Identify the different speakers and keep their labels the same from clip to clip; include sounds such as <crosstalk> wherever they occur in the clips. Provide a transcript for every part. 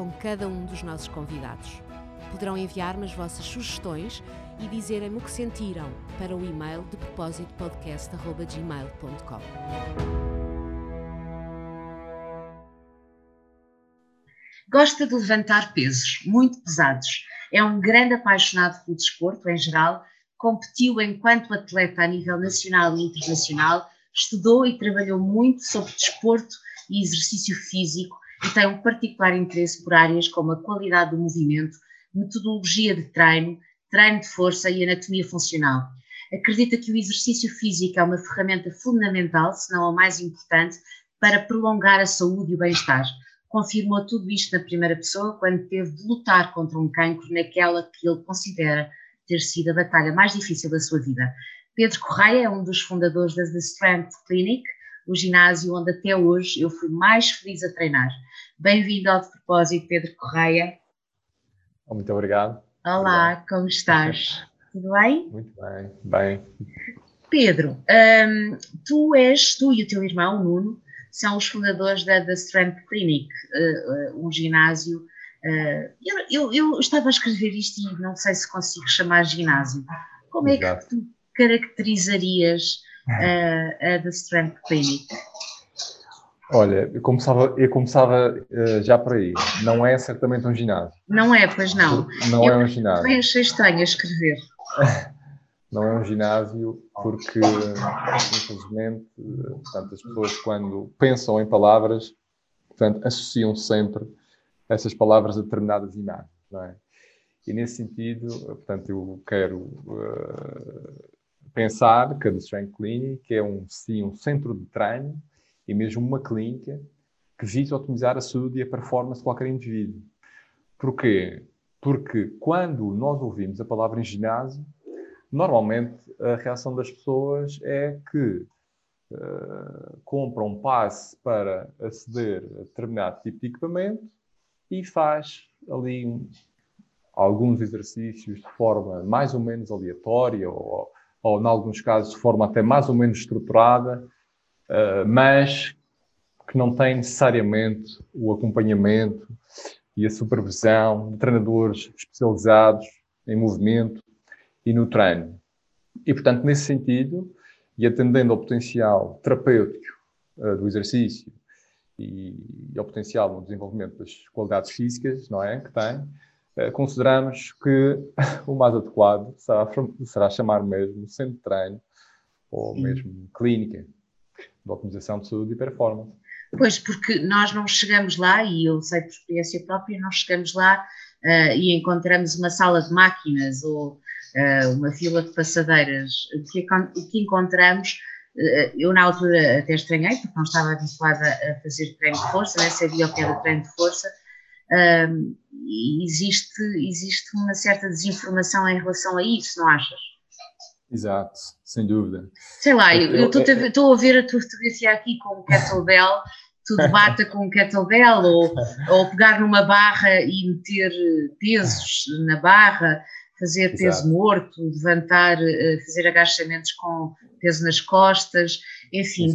Speaker 1: com cada um dos nossos convidados. Poderão enviar-me as vossas sugestões e dizerem-me o que sentiram para o e-mail de propósito podcast.gmail.com.
Speaker 2: Gosta de levantar pesos muito pesados. É um grande apaixonado pelo desporto em geral. Competiu enquanto atleta a nível nacional e internacional. Estudou e trabalhou muito sobre desporto e exercício físico e tem um particular interesse por áreas como a qualidade do movimento, metodologia de treino, treino de força e anatomia funcional. Acredita que o exercício físico é uma ferramenta fundamental, se não a mais importante, para prolongar a saúde e o bem-estar. Confirmou tudo isto na primeira pessoa quando teve de lutar contra um cancro naquela que ele considera ter sido a batalha mais difícil da sua vida. Pedro Correia é um dos fundadores da The Strength Clinic, o ginásio onde até hoje eu fui mais feliz a treinar. Bem-vindo ao de propósito, Pedro Correia.
Speaker 3: Muito obrigado.
Speaker 2: Olá, obrigado. como estás? <laughs> Tudo bem?
Speaker 3: Muito bem, bem.
Speaker 2: Pedro, um, tu és, tu e o teu irmão, Nuno, são os fundadores da The Strength Clinic, uh, uh, um ginásio. Uh, eu, eu, eu, estava a escrever isto e não sei se consigo chamar ginásio. Como é que tu caracterizarias a, a The Strength Clinic?
Speaker 3: Olha, eu começava, eu começava uh, já por aí. Não é certamente um ginásio.
Speaker 2: Não é, pois não.
Speaker 3: Não eu é um ginásio.
Speaker 2: Eu achei estranho a escrever. <laughs>
Speaker 3: não é um ginásio porque, infelizmente, portanto, as pessoas quando pensam em palavras, portanto, associam sempre essas palavras a determinadas imagens, não é? E nesse sentido, portanto, eu quero uh, pensar que a The Strength Clinic é um, sim, um centro de treino e mesmo uma clínica que visa otimizar a saúde e a performance de qualquer indivíduo. Porquê? Porque quando nós ouvimos a palavra em ginásio, normalmente a reação das pessoas é que uh, compram um passe para aceder a determinado tipo de equipamento e faz ali um, alguns exercícios de forma mais ou menos aleatória ou ou, em alguns casos, de forma até mais ou menos estruturada, uh, mas que não tem necessariamente o acompanhamento e a supervisão de treinadores especializados em movimento e no treino. E, portanto, nesse sentido, e atendendo ao potencial terapêutico uh, do exercício e, e, ao potencial no desenvolvimento das qualidades físicas, não é, que tem, eh, consideramos que <laughs> o mais adequado será, será chamar mesmo centro de treino ou Sim. mesmo clínica de otimização de saúde e performance.
Speaker 2: Pois, porque nós não chegamos lá, e eu sei por experiência própria, não chegamos lá uh, e encontramos uma sala de máquinas ou uh, uma fila de passadeiras. O que, o que encontramos, uh, eu na altura até estranhei, porque não estava habituada a fazer treino de força, né? sabia o que era treino de força, um, existe, existe uma certa desinformação em relação a isso, não achas?
Speaker 3: Exato, sem dúvida.
Speaker 2: Sei lá, eu estou a ver a tua fotografia aqui com um kettlebell, tu debata <laughs> com um kettlebell ou, ou pegar numa barra e meter pesos na barra, fazer peso Exato. morto, levantar, eh, fazer agachamentos com peso nas costas, enfim,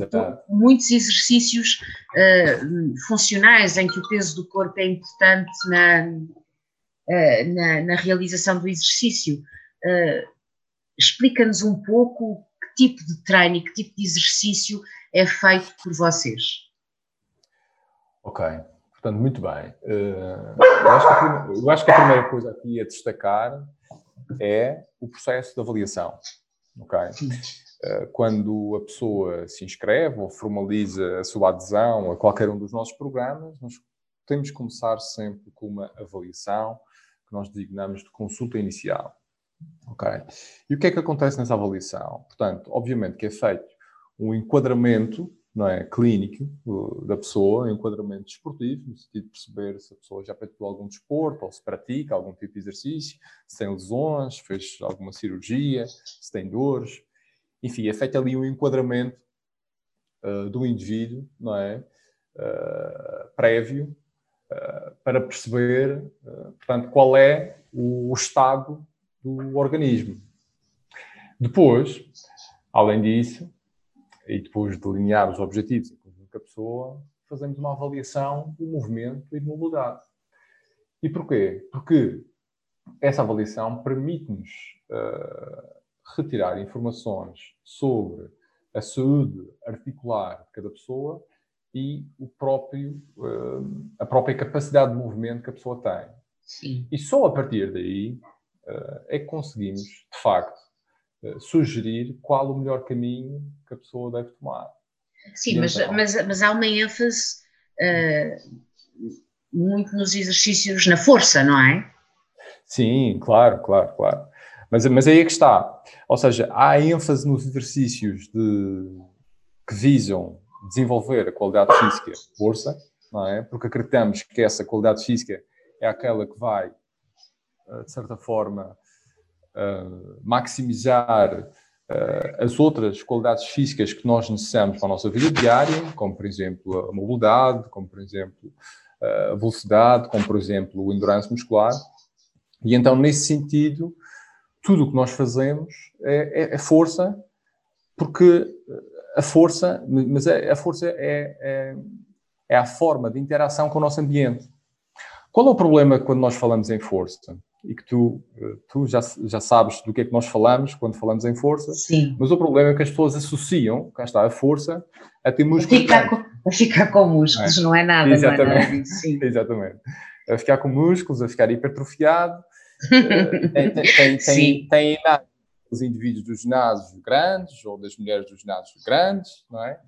Speaker 2: muitos exercícios uh, funcionais em que o peso do corpo é importante na, uh, na, na, realização do exercício. Uh, Explica-nos um pouco que tipo de treino que tipo de exercício é feito por vocês.
Speaker 3: Ok, portanto, muito bem. eu, acho eu acho que a primeira coisa aqui a destacar é o processo de avaliação. Ok? Eh, quando a pessoa se inscreve ou formaliza a sua adesão a qualquer um dos nossos programas, nós temos que começar sempre com uma avaliação que nós designamos de consulta inicial. Ok? E o que é que acontece nessa avaliação? Portanto, obviamente que é feito um enquadramento não é, clínico da pessoa, enquadramento desportivo, no sentido de perceber se a pessoa já praticou algum desporto ou se pratica algum tipo de exercício, se tem lesões, fez alguma cirurgia, se tem dores. Enfim, é feito ali um enquadramento uh, do indivíduo, não é? Uh, prévio, uh, para perceber, portanto, qual é o estado do organismo. Depois, além disso, e depois de delinear os objetivos em conjunto com a pessoa, fazemos uma avaliação do movimento e de mobilidade. E porquê? Porque essa avaliação permite-nos uh, retirar informações sobre a saúde articular de cada pessoa e o próprio, uh, a própria capacidade de movimento que a pessoa tem.
Speaker 2: Sim.
Speaker 3: E só a partir daí é que conseguimos, de facto, eh, sugerir qual o melhor caminho que a pessoa deve tomar.
Speaker 2: Sim, mas, então, mas, mas há uma ênfase uh, muito nos exercícios na força, não é?
Speaker 3: Sim, claro, claro, claro. Mas, mas aí é que está. Ou seja, há ênfase nos exercícios de, que visam desenvolver a qualidade física, força, não é? Porque acreditamos que essa qualidade física é aquela que vai, eh, de certa forma, uh, maximizar uh, as outras qualidades físicas que nós necessitamos para a nossa vida diária, como por exemplo a mobilidade, como por exemplo a velocidade, como por exemplo o endurance muscular. E então, nesse sentido, tudo o que nós fazemos é, é, é força, porque a força, mas é, a força é, é, é, a forma de interação com o nosso ambiente. Qual é o problema quando nós falamos em força? e que tu, eh, tu já, já sabes do que é que nós falamos quando falamos em força.
Speaker 2: Sim.
Speaker 3: Mas o problema é que as pessoas associam, cá está, a força a ter músculos.
Speaker 2: A ficar, com, a ficar com músculos, não é, não é nada.
Speaker 3: Exatamente.
Speaker 2: Não é nada. <laughs>
Speaker 3: Exatamente. A ficar com músculos, a ficar hipertrofiado. Eh, tem, tem, tem, tem, os indivíduos dos ginásios grandes ou das mulheres dos ginásios grandes, não é?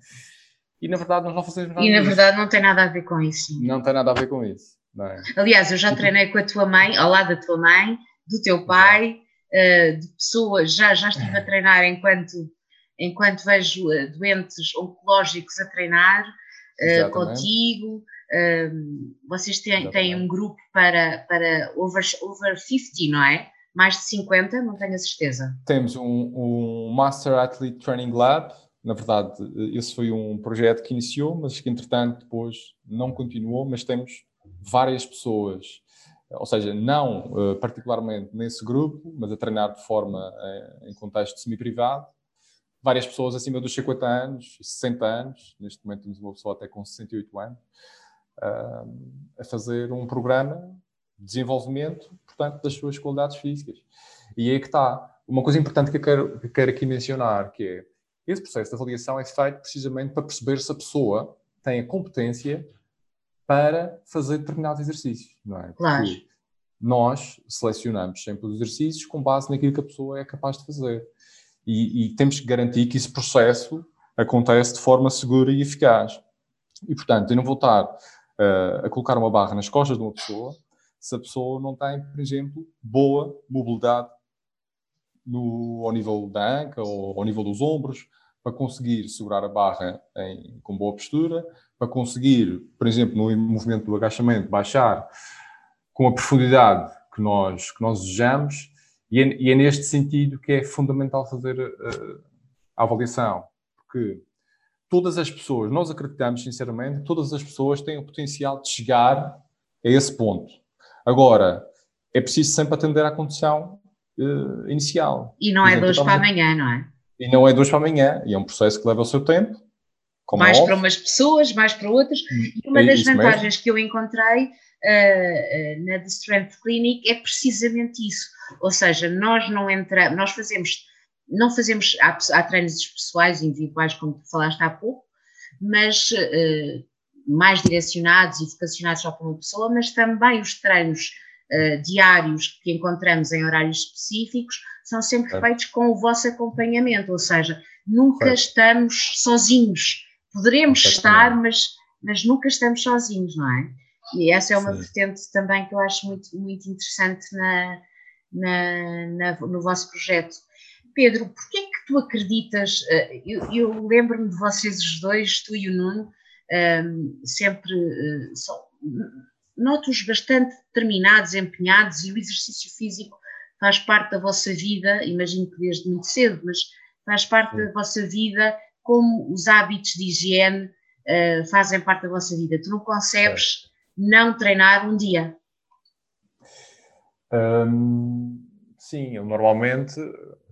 Speaker 3: E na verdade nós não fazemos nada
Speaker 2: E na verdade não tem nada a ver com isso.
Speaker 3: Não tem nada a ver com isso. É?
Speaker 2: Aliás, eu já treinei com a tua mãe, ao lado da tua mãe, do teu pai, uh, de pessoas, já, já estive a treinar enquanto, enquanto vejo uh, doentes oncológicos a treinar uh, contigo. vocês têm, têm um grupo para, para over, over 50, não é? Mais de 50, não tenho a certeza.
Speaker 3: Temos um, um Master Athlete Training Lab, na verdade, esse foi um projeto que iniciou, mas que entretanto depois não continuou, mas temos várias pessoas, ou seja, não uh, particularmente nesse grupo, mas a treinar de forma uh, em contexto semi-privado, várias pessoas acima dos 50 anos, 60 anos, neste momento temos uma pessoa até com 68 anos, uh, a fazer um programa de desenvolvimento, portanto, das suas qualidades físicas. E aí é que está. Uma coisa importante que eu quero, que quero aqui mencionar, que é, esse processo de avaliação é feito precisamente para perceber se a pessoa tem a competência para fazer determinados exercícios, não é?
Speaker 2: Porque claro.
Speaker 3: nós selecionamos sempre os exercícios com base naquilo que a pessoa é capaz de fazer. E, e, temos que garantir que esse processo acontece de forma segura e eficaz. E, portanto, eu não vou estar uh, a colocar uma barra nas costas de uma pessoa se a pessoa não tem, por exemplo, boa mobilidade no, ao nível da anca ou ao nível dos ombros, para conseguir segurar a barra em, com boa postura, para conseguir, por exemplo, no movimento do agachamento, baixar com a profundidade que nós, que nós desejamos, e é, e é neste sentido que é fundamental fazer uh, a avaliação, porque todas as pessoas, nós acreditamos sinceramente, todas as pessoas têm o potencial de chegar a esse ponto. Agora, é preciso sempre atender à condição uh, inicial.
Speaker 2: E não é de hoje para amanhã, não é?
Speaker 3: E não é de hoje para amanhã, e é um processo que leva o seu tempo,
Speaker 2: como mais para umas pessoas, mais para outras. Hum, e uma é das vantagens mesmo. que eu encontrei uh, uh, na The Strength Clinic é precisamente isso. Ou seja, nós não entramos, nós fazemos, não fazemos, há, há treinos pessoais, individuais, como tu falaste há pouco, mas uh, mais direcionados e vocacionados só para uma pessoa, mas também os treinos diários que encontramos em horários específicos são sempre é. feitos com o vosso acompanhamento, ou seja, nunca é. estamos sozinhos Poderemos estar, mas, mas nunca estamos sozinhos, não é? E essa é uma Sim. vertente também que eu acho muito, muito interessante na, na, na, no vosso projeto. Pedro, porquê que tu acreditas? Uh, eu, eu lembro-me de vocês os dois, tu e o Nuno, um, sempre são, noto-os bastante determinados, empenhados e o exercício físico faz parte da vossa vida, imagino que desde muito cedo, mas faz parte Sim. da vossa vida, como os hábitos de higiene uh, fazem parte da vossa vida. Tu não concebes não treinar um dia?
Speaker 3: Um, sim, eu normalmente,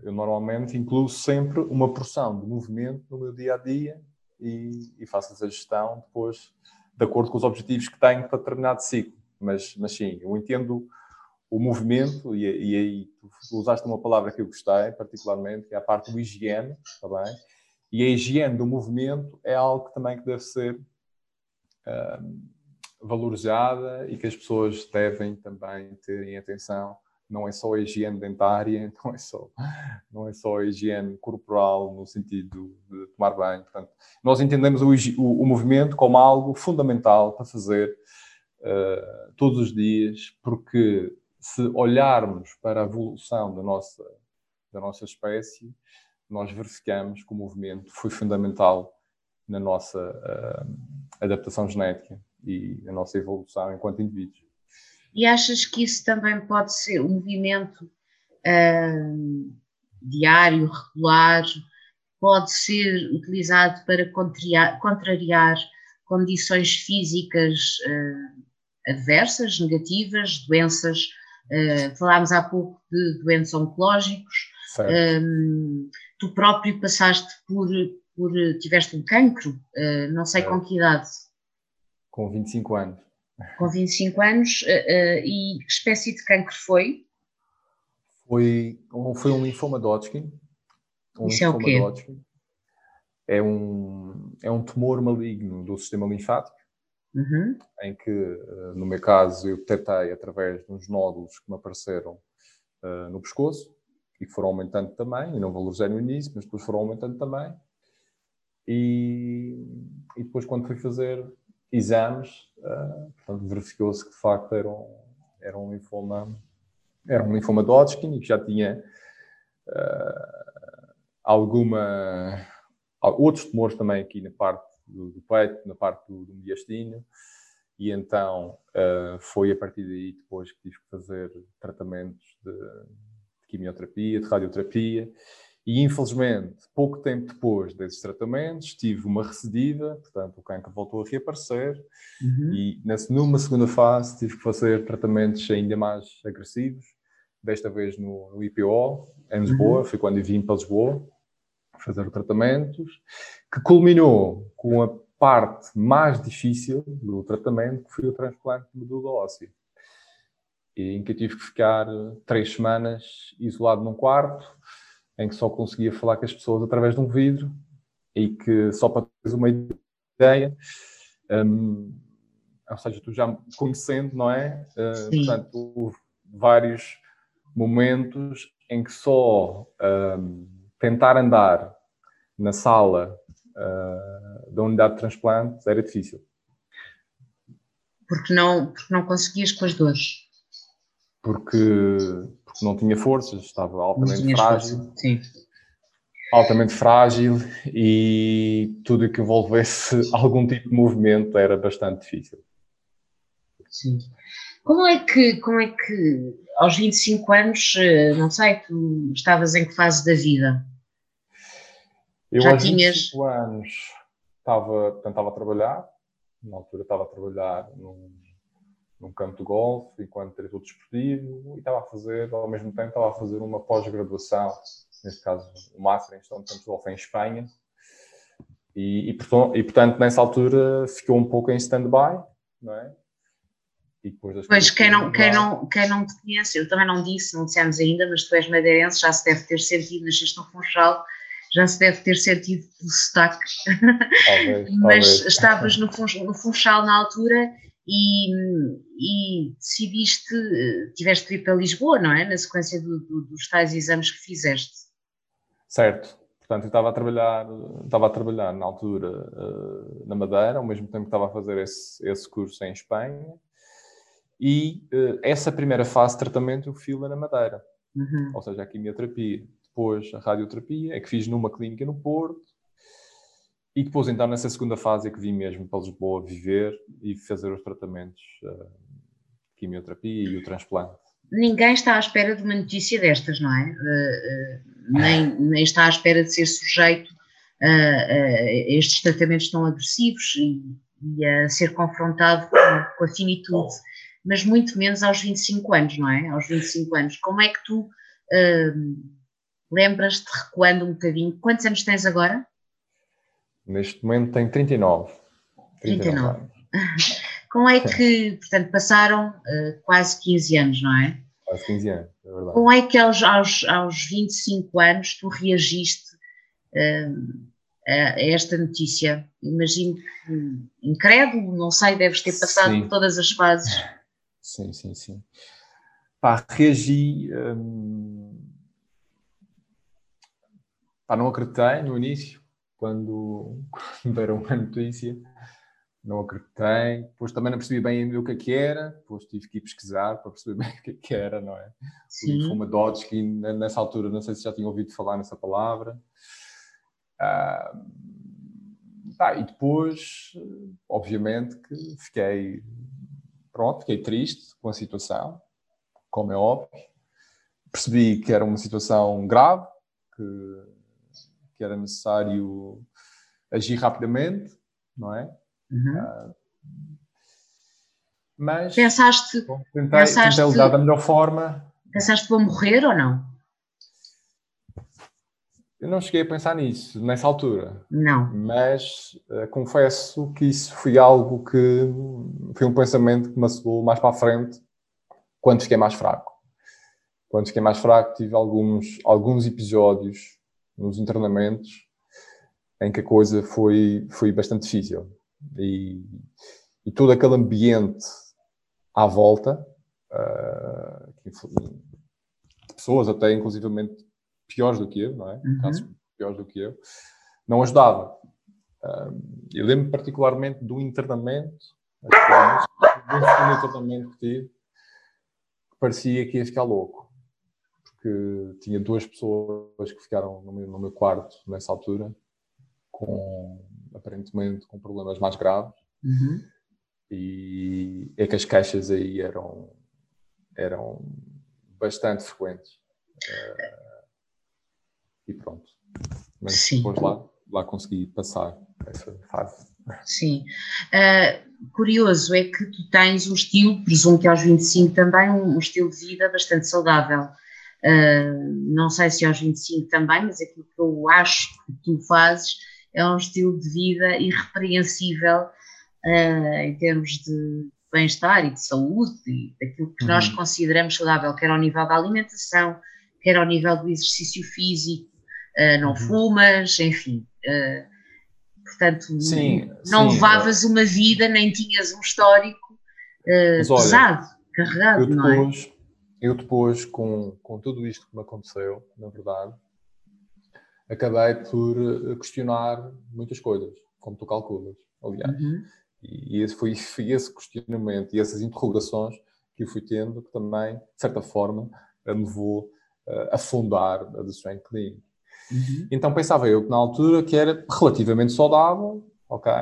Speaker 3: eu normalmente incluo sempre uma porção de movimento no meu dia a dia e, e faço essa gestão depois de acordo com os objetivos que tenho para determinado ciclo. Mas, mas sim, eu entendo o movimento, e, e aí tu usaste uma palavra que eu gostei particularmente, que é a parte do higiene, está bem? E a higiene do movimento é algo também que deve ser uh, valorizada e que as pessoas devem também ter em atenção. Não é só a higiene dentária, <laughs> não é só, não é só a higiene corporal no sentido de tomar banho. Portanto, nós entendemos o, o, o movimento como algo fundamental para fazer uh, todos os dias, porque se olharmos para a evolução da nossa, da nossa espécie, nós verificamos que o movimento foi fundamental na nossa uh, adaptação genética e na nossa evolução enquanto indivíduos.
Speaker 2: E achas que isso também pode ser um movimento uh, diário, regular, pode ser utilizado para contrariar, contrariar condições físicas uh, adversas, negativas, doenças falámos há pouco de doentes oncológicos. Um, tu próprio passaste por, por. tiveste um cancro, uh, não sei é. com que idade.
Speaker 3: Com 25 anos.
Speaker 2: Com 25 anos. Uh, e que espécie de cancro foi?
Speaker 3: Foi, foi um linfoma de Hodgkin.
Speaker 2: Um Isso é o quê?
Speaker 3: É um, é um tumor maligno do sistema linfático uhum. em que, eh, no meu caso, eu detectei através de uns nódulos que me apareceram uh, no pescoço e foram aumentando também, e não valorizei no início, mas depois foram aumentando também. E, e depois, quando fui fazer exames, uh, verificou-se que de facto era um, era um linfoma era um linfoma de Hodgkin e que já tinha uh, alguma outros tumores também aqui na parte do, do peito, na parte do, do e então uh, foi a partir daí depois que tive que fazer tratamentos de, de, quimioterapia, de radioterapia, e infelizmente, pouco tempo depois desses tratamentos, tive uma recidiva, portanto o cancro voltou a reaparecer, uhum. e nessa, numa segunda fase tive que fazer tratamentos ainda mais agressivos, desta vez no, no IPO, em Lisboa, uhum. foi quando vim para Lisboa, fazer tratamentos, que culminou com a parte mais difícil do tratamento, que foi o transplante de medula óssea. Em que eu tive que ficar três semanas isolado num quarto, em que só conseguia falar com as pessoas através de um vidro, e que só para teres uma ideia, um, ou seja, tu já conhecendo, não é? Uh, portanto, houve vários momentos em que só um, tentar andar na sala uh, da unidade de transplante era difícil.
Speaker 2: Porque não, porque não conseguias com as dores?
Speaker 3: Porque, porque não tinha forças, estava altamente frágil. Sim. Altamente frágil e tudo que envolvesse <laughs> algum tipo de movimento era bastante difícil.
Speaker 2: Sim. Como é que, como é que aos 25 anos, eh, não sei, tu estavas em que fase da vida?
Speaker 3: Eu Já aos tinhas... 25 anos estava, tentava trabalhar, na altura estava a trabalhar num, num campo de golfe, enquanto diretor desportivo, e estava a fazer, ao mesmo tempo, estava a fazer uma pós-graduação, neste caso, o Master em Gestão de Campos de Golfe em Espanha, e, e, portanto, e, portanto, nessa altura ficou um pouco em stand-by, não é?
Speaker 2: E depois das pois, quem não, quem, não, quem não te conhece, eu também não disse, não dissemos ainda, mas tu és madeirense, já se deve ter sentido, nasceste no Funchal, já se deve ter sentido o sotaque, talvez, <laughs> mas talvez. estavas no, no Funchal na altura e, e, decidiste, tiveste que ir para Lisboa, não é? Na sequência do, do, dos tais exames que fizeste.
Speaker 3: Certo. Portanto, eu estava a trabalhar, estava a trabalhar na altura uh, na Madeira, ao mesmo tempo que estava a fazer esse, esse curso em Espanha, e uh, essa primeira fase de tratamento eu fiz na Madeira, uhum. ou seja, a quimioterapia. depois a radioterapia, é que fiz numa clínica no Porto, e depois então nessa segunda fase é que vim mesmo para Lisboa viver e fazer os tratamentos, uh, quimioterapia e o transplante.
Speaker 2: Ninguém está à espera de uma notícia destas, não é? Uh, uh, nem, nem está à espera de ser sujeito a estes tratamentos tão agressivos e, e a ser confrontado com, com a finitude mas muito menos aos 25 anos, não é? Aos 25 anos. Como é que tu lembras-te, recuando um bocadinho, quantos anos tens agora?
Speaker 3: Neste momento tenho 39.
Speaker 2: 39. 39. Como é que, portanto, passaram uh, quase 15 anos, não é?
Speaker 3: Quase 15 anos, é verdade.
Speaker 2: Como é que aos, aos, aos 25 anos tu reagiste uh, a esta notícia? Imagino que incrédulo, não sei, deves ter passado Sim. por todas as fases.
Speaker 3: Sim, sim, sim. Pá, reagi. Hum, pá, não acreditei no início, quando, <laughs> quando deram a notícia. Não acreditei. Depois também não percebi bem o que é que era. Depois tive que ir pesquisar para perceber <laughs> bem o que é que era, não é? Sim. O linfoma Hodgkin, nessa altura, não sei se já tinha ouvido falar nessa palavra. Ah, tá, e depois, obviamente, que fiquei Pronto, fiquei triste com a situação, como é óbvio. Percebi que era uma situação grave, que, que era necessário agir rapidamente, não é? Uhum. Uh, mas
Speaker 2: pensaste,
Speaker 3: bom, tentei, pensaste, tentei lidar da melhor forma.
Speaker 2: Pensaste vou morrer ou não?
Speaker 3: Eu não cheguei a pensar nisso nessa altura.
Speaker 2: Não.
Speaker 3: Mas uh, confesso que isso foi algo que foi um pensamento que me assolou mais para a frente quando fiquei mais fraco. Quando fiquei mais fraco, tive alguns, alguns episódios nos internamentos em que a coisa foi, foi bastante difícil. E, e todo aquele ambiente à volta, uh, de pessoas até inclusivamente piores do que eu, não é? Uhum. Casos piores do que eu, não ajudava. eu lembro particularmente do internamento, do internamento que tive, que parecia que ia ficar louco. Porque tinha duas pessoas que ficaram no meu, no meu quarto nessa altura, com aparentemente com problemas mais graves. Uhum. E é que as queixas aí eram, eram bastante frequentes. Uh, e pronto. Mas Sim. depois lá, lá consegui passar essa fase.
Speaker 2: Sim. Uh, curioso é que tu tens um estilo, presumo que aos 25 também, um, um estilo de vida bastante saudável. Uh, não sei se aos 25 também, mas aquilo que eu acho que tu fazes é um estilo de vida irrepreensível uh, em termos de bem-estar e de saúde e daquilo que uhum. nós consideramos saudável, quer ao nível da alimentação, quer ao nível do exercício físico, uh, não uhum. fumas, enfim. Portanto, sim, não sim, levavas uma vida, nem tinhas um histórico olha, pesado, carregado, depois,
Speaker 3: não é? Eu depois, com, com tudo isto que me aconteceu, na verdade, acabei por questionar muitas coisas, como tu calculas, aliás. Uhum. E, esse <laughs> foi, esse questionamento e essas interrogações que eu fui tendo que também, de certa forma, me levou a fundar a The Strength Clinic. Uhum. Então pensava eu que na altura que era relativamente saudável, ok?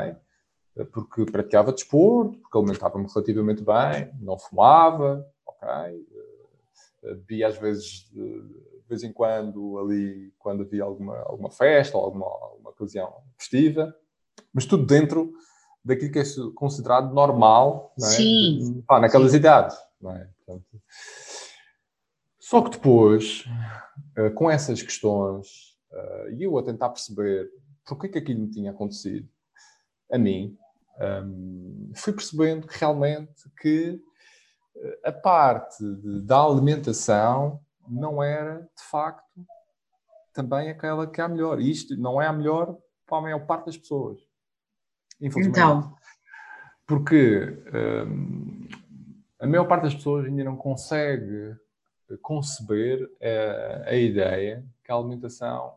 Speaker 3: Porque praticava desporto, porque alimentava-me relativamente bem, não fumava, ok? Eh, bebia às vezes, de vez em quando, ali, quando havia alguma, alguma festa ou alguma, alguma ocasião festiva, mas tudo dentro daquilo que é considerado normal, não é?
Speaker 2: Sim.
Speaker 3: Pá, naquelas Sim. idades, não é? Portanto, só que depois, eh, com essas questões Uh, e eu a tentar perceber porque que aquilo me tinha acontecido a mim, um, fui percebendo que realmente que eh, a parte de, da alimentação não era, de facto, também aquela que é a melhor. E isto não é a melhor para a maior parte das pessoas. Infelizmente. Então. Porque um, a maior parte das pessoas ainda não consegue conceber a, a ideia que a alimentação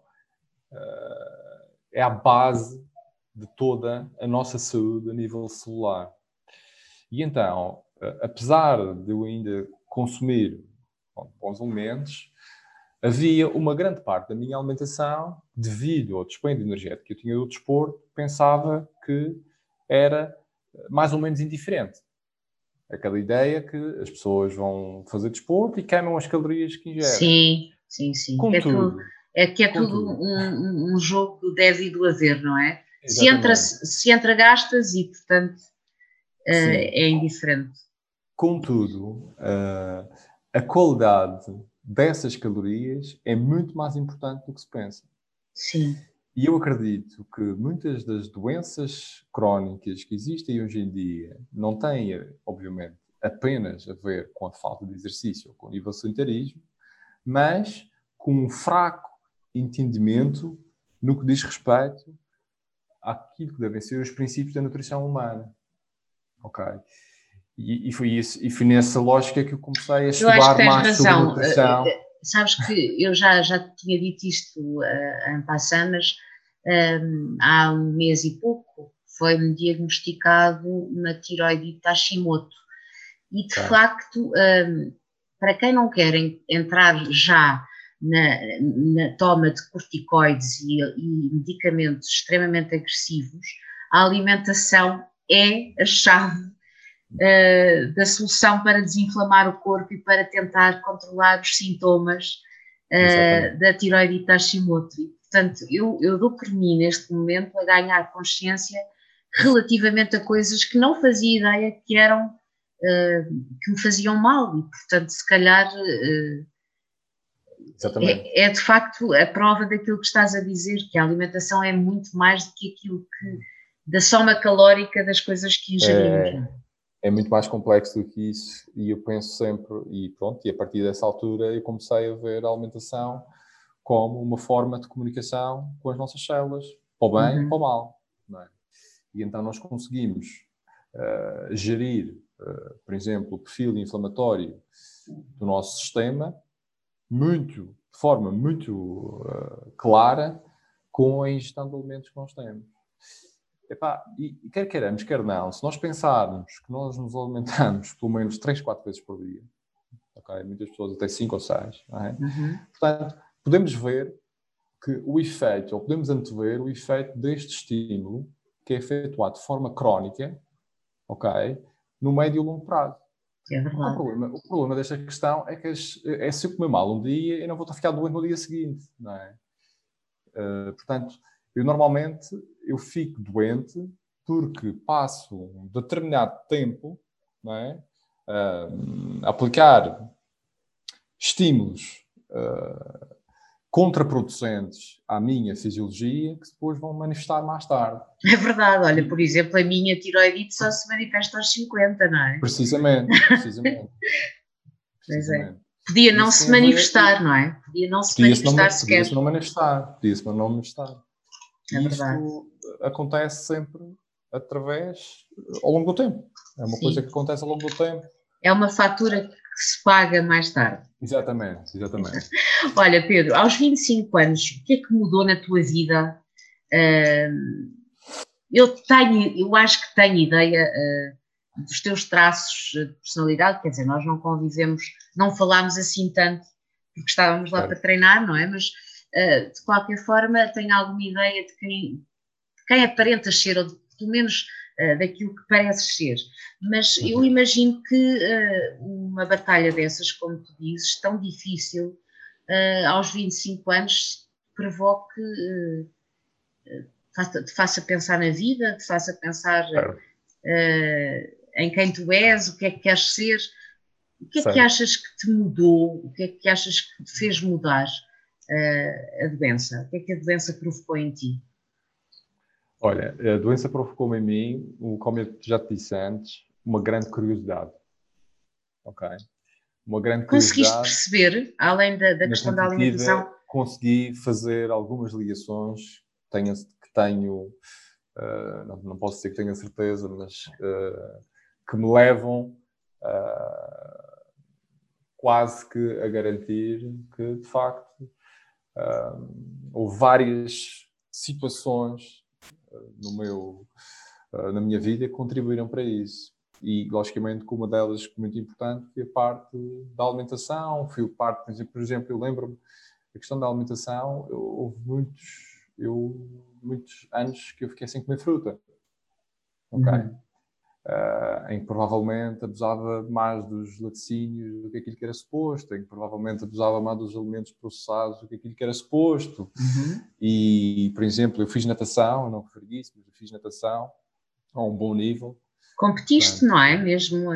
Speaker 3: é a base de toda a nossa saúde a nível celular. E então, apesar de eu ainda consumir bons alimentos, havia uma grande parte da minha alimentação, devido ao dispêndio energético que eu tinha do desporto, pensava que era mais ou menos indiferente. Aquela ideia que as pessoas vão fazer desporto e queimam as calorias que ingerem.
Speaker 2: Sim, sim, sim. Contudo, é, que é tudo um, um, jogo do deve e do haver, não é? Se entra, se entra gastas e, portanto, uh, é indiferente.
Speaker 3: Contudo, uh, a qualidade dessas calorias é muito mais importante do que se pensa.
Speaker 2: Sim.
Speaker 3: E eu acredito que muitas das doenças crónicas que existem hoje em dia não têm, obviamente, apenas a ver com a falta de exercício ou com o nível de sedentarismo, mas com um fraco entendimento no que diz respeito àquilo que devem ser os princípios da nutrição humana. Ok? E, e, foi isso, e foi nessa lógica que eu comecei a estudar mais razão. sobre nutrição. Eh, eh,
Speaker 2: sabes que eu já, já tinha dito isto uh, em passanas, um, há um mês e pouco foi-me diagnosticado uma tiroidite Hashimoto. E de tá. facto, um, para quem não quer entrar já na, na toma de corticoides e, e medicamentos extremamente agressivos, a alimentação é a chave uh, da solução para desinflamar o corpo e para tentar controlar os sintomas uh, da tiroidite Hashimoto. E, portanto, eu, eu dou por mim neste momento a ganhar consciência relativamente a coisas que não fazia ideia que eram uh, que me faziam mal e, portanto, se calhar é, é, de facto a prova daquilo que estás a dizer, que a alimentação é muito mais do que aquilo que da soma calórica das coisas que ingerimos.
Speaker 3: É, é muito mais complexo do que isso e eu penso sempre, e pronto, e a partir dessa altura eu comecei a ver a alimentação como uma forma de comunicação com as nossas células, para o bem uhum. para o mal. É? E então nós conseguimos uh, gerir, uh, por exemplo, o perfil inflamatório do nosso sistema muito, de forma muito uh, clara com a ingestão de alimentos que nós temos. Epá, e, e quer queiramos, quer não, se nós pensarmos que nós nos alimentamos pelo menos 3, 4 vezes por dia, okay? muitas pessoas até 5 ou 6, é? uhum. portanto, podemos ver que o efeito, ou podemos antever o efeito deste estímulo que é efetuado de forma crónica, ok, no médio e longo prazo.
Speaker 2: É.
Speaker 3: O problema, o problema desta questão é que é se eu comer mal um dia, eu não vou estar a ficar doente no dia seguinte, não é? Uh, portanto, eu normalmente eu fico doente porque passo um determinado tempo não é? Uh, a aplicar estímulos uh, contraproducentes à minha fisiologia que depois vão manifestar mais tarde.
Speaker 2: É verdade, olha, por exemplo, a minha tiroidite só se manifesta aos 50, não é?
Speaker 3: Precisamente, precisamente. <laughs>
Speaker 2: pois é. Podia não Isso se manifestar, não é? Podia não se podia manifestar não, sequer.
Speaker 3: Podia-se não manifestar, podia-se não manifestar. É verdade. Isso acontece sempre através, ao longo do tempo. É uma Sim. coisa que acontece ao longo do tempo.
Speaker 2: É uma fatura que se paga mais tarde.
Speaker 3: Exatamente, exatamente. <laughs>
Speaker 2: Olha, Pedro, aos 25 anos, o que é que mudou na tua vida? Eu tenho, eu acho que tenho ideia uh, dos teus traços de personalidade, quer dizer, nós não convivemos, não falámos assim tanto, porque estávamos lá claro. para treinar, não é? Mas uh, de qualquer forma tenho alguma ideia de quem, quem aparentas ser, ou de, pelo menos uh, daquilo que pareces ser. Mas eu uhum. imagino que uh, uma batalha dessas, como tu dizes, tão difícil, uh, aos 25 anos, provoque, te faça pensar na vida, te faça pensar em quem tu és, o que é que queres ser. O que é Sei. que achas que te mudou? O que é que achas que te fez mudar a doença? O que é que a doença provocou em ti?
Speaker 3: Olha, a doença provocou-me em mim, como eu já te disse antes, uma grande curiosidade. Ok?
Speaker 2: Uma grande Conseguiste curiosidade. Conseguiste perceber, além da, da questão da alimentação?
Speaker 3: Consegui fazer algumas ligações tenho, que tenho, uh, não, não, posso dizer que tenho a certeza, mas uh, que me levam uh, quase que a garantir que, de facto, houve várias situações no meu, na minha vida contribuíram para isso. e logicamente com uma delas muito importante foi a parte da alimentação, foi parte, por exemplo, eu lembro-me, a questão da alimentação, houve muitos, eu, muitos anos que eu fiquei sem comer fruta, ok? Uhum. Uh, em que provavelmente abusava mais dos laticínios do que aquilo que era suposto, em que provavelmente abusava mais dos alimentos processados do que aquilo que era suposto. Uhum. E, por exemplo, eu fiz natação, não referi isso, mas eu fiz natação a um bom nível.
Speaker 2: Competiste, não é? Mesmo.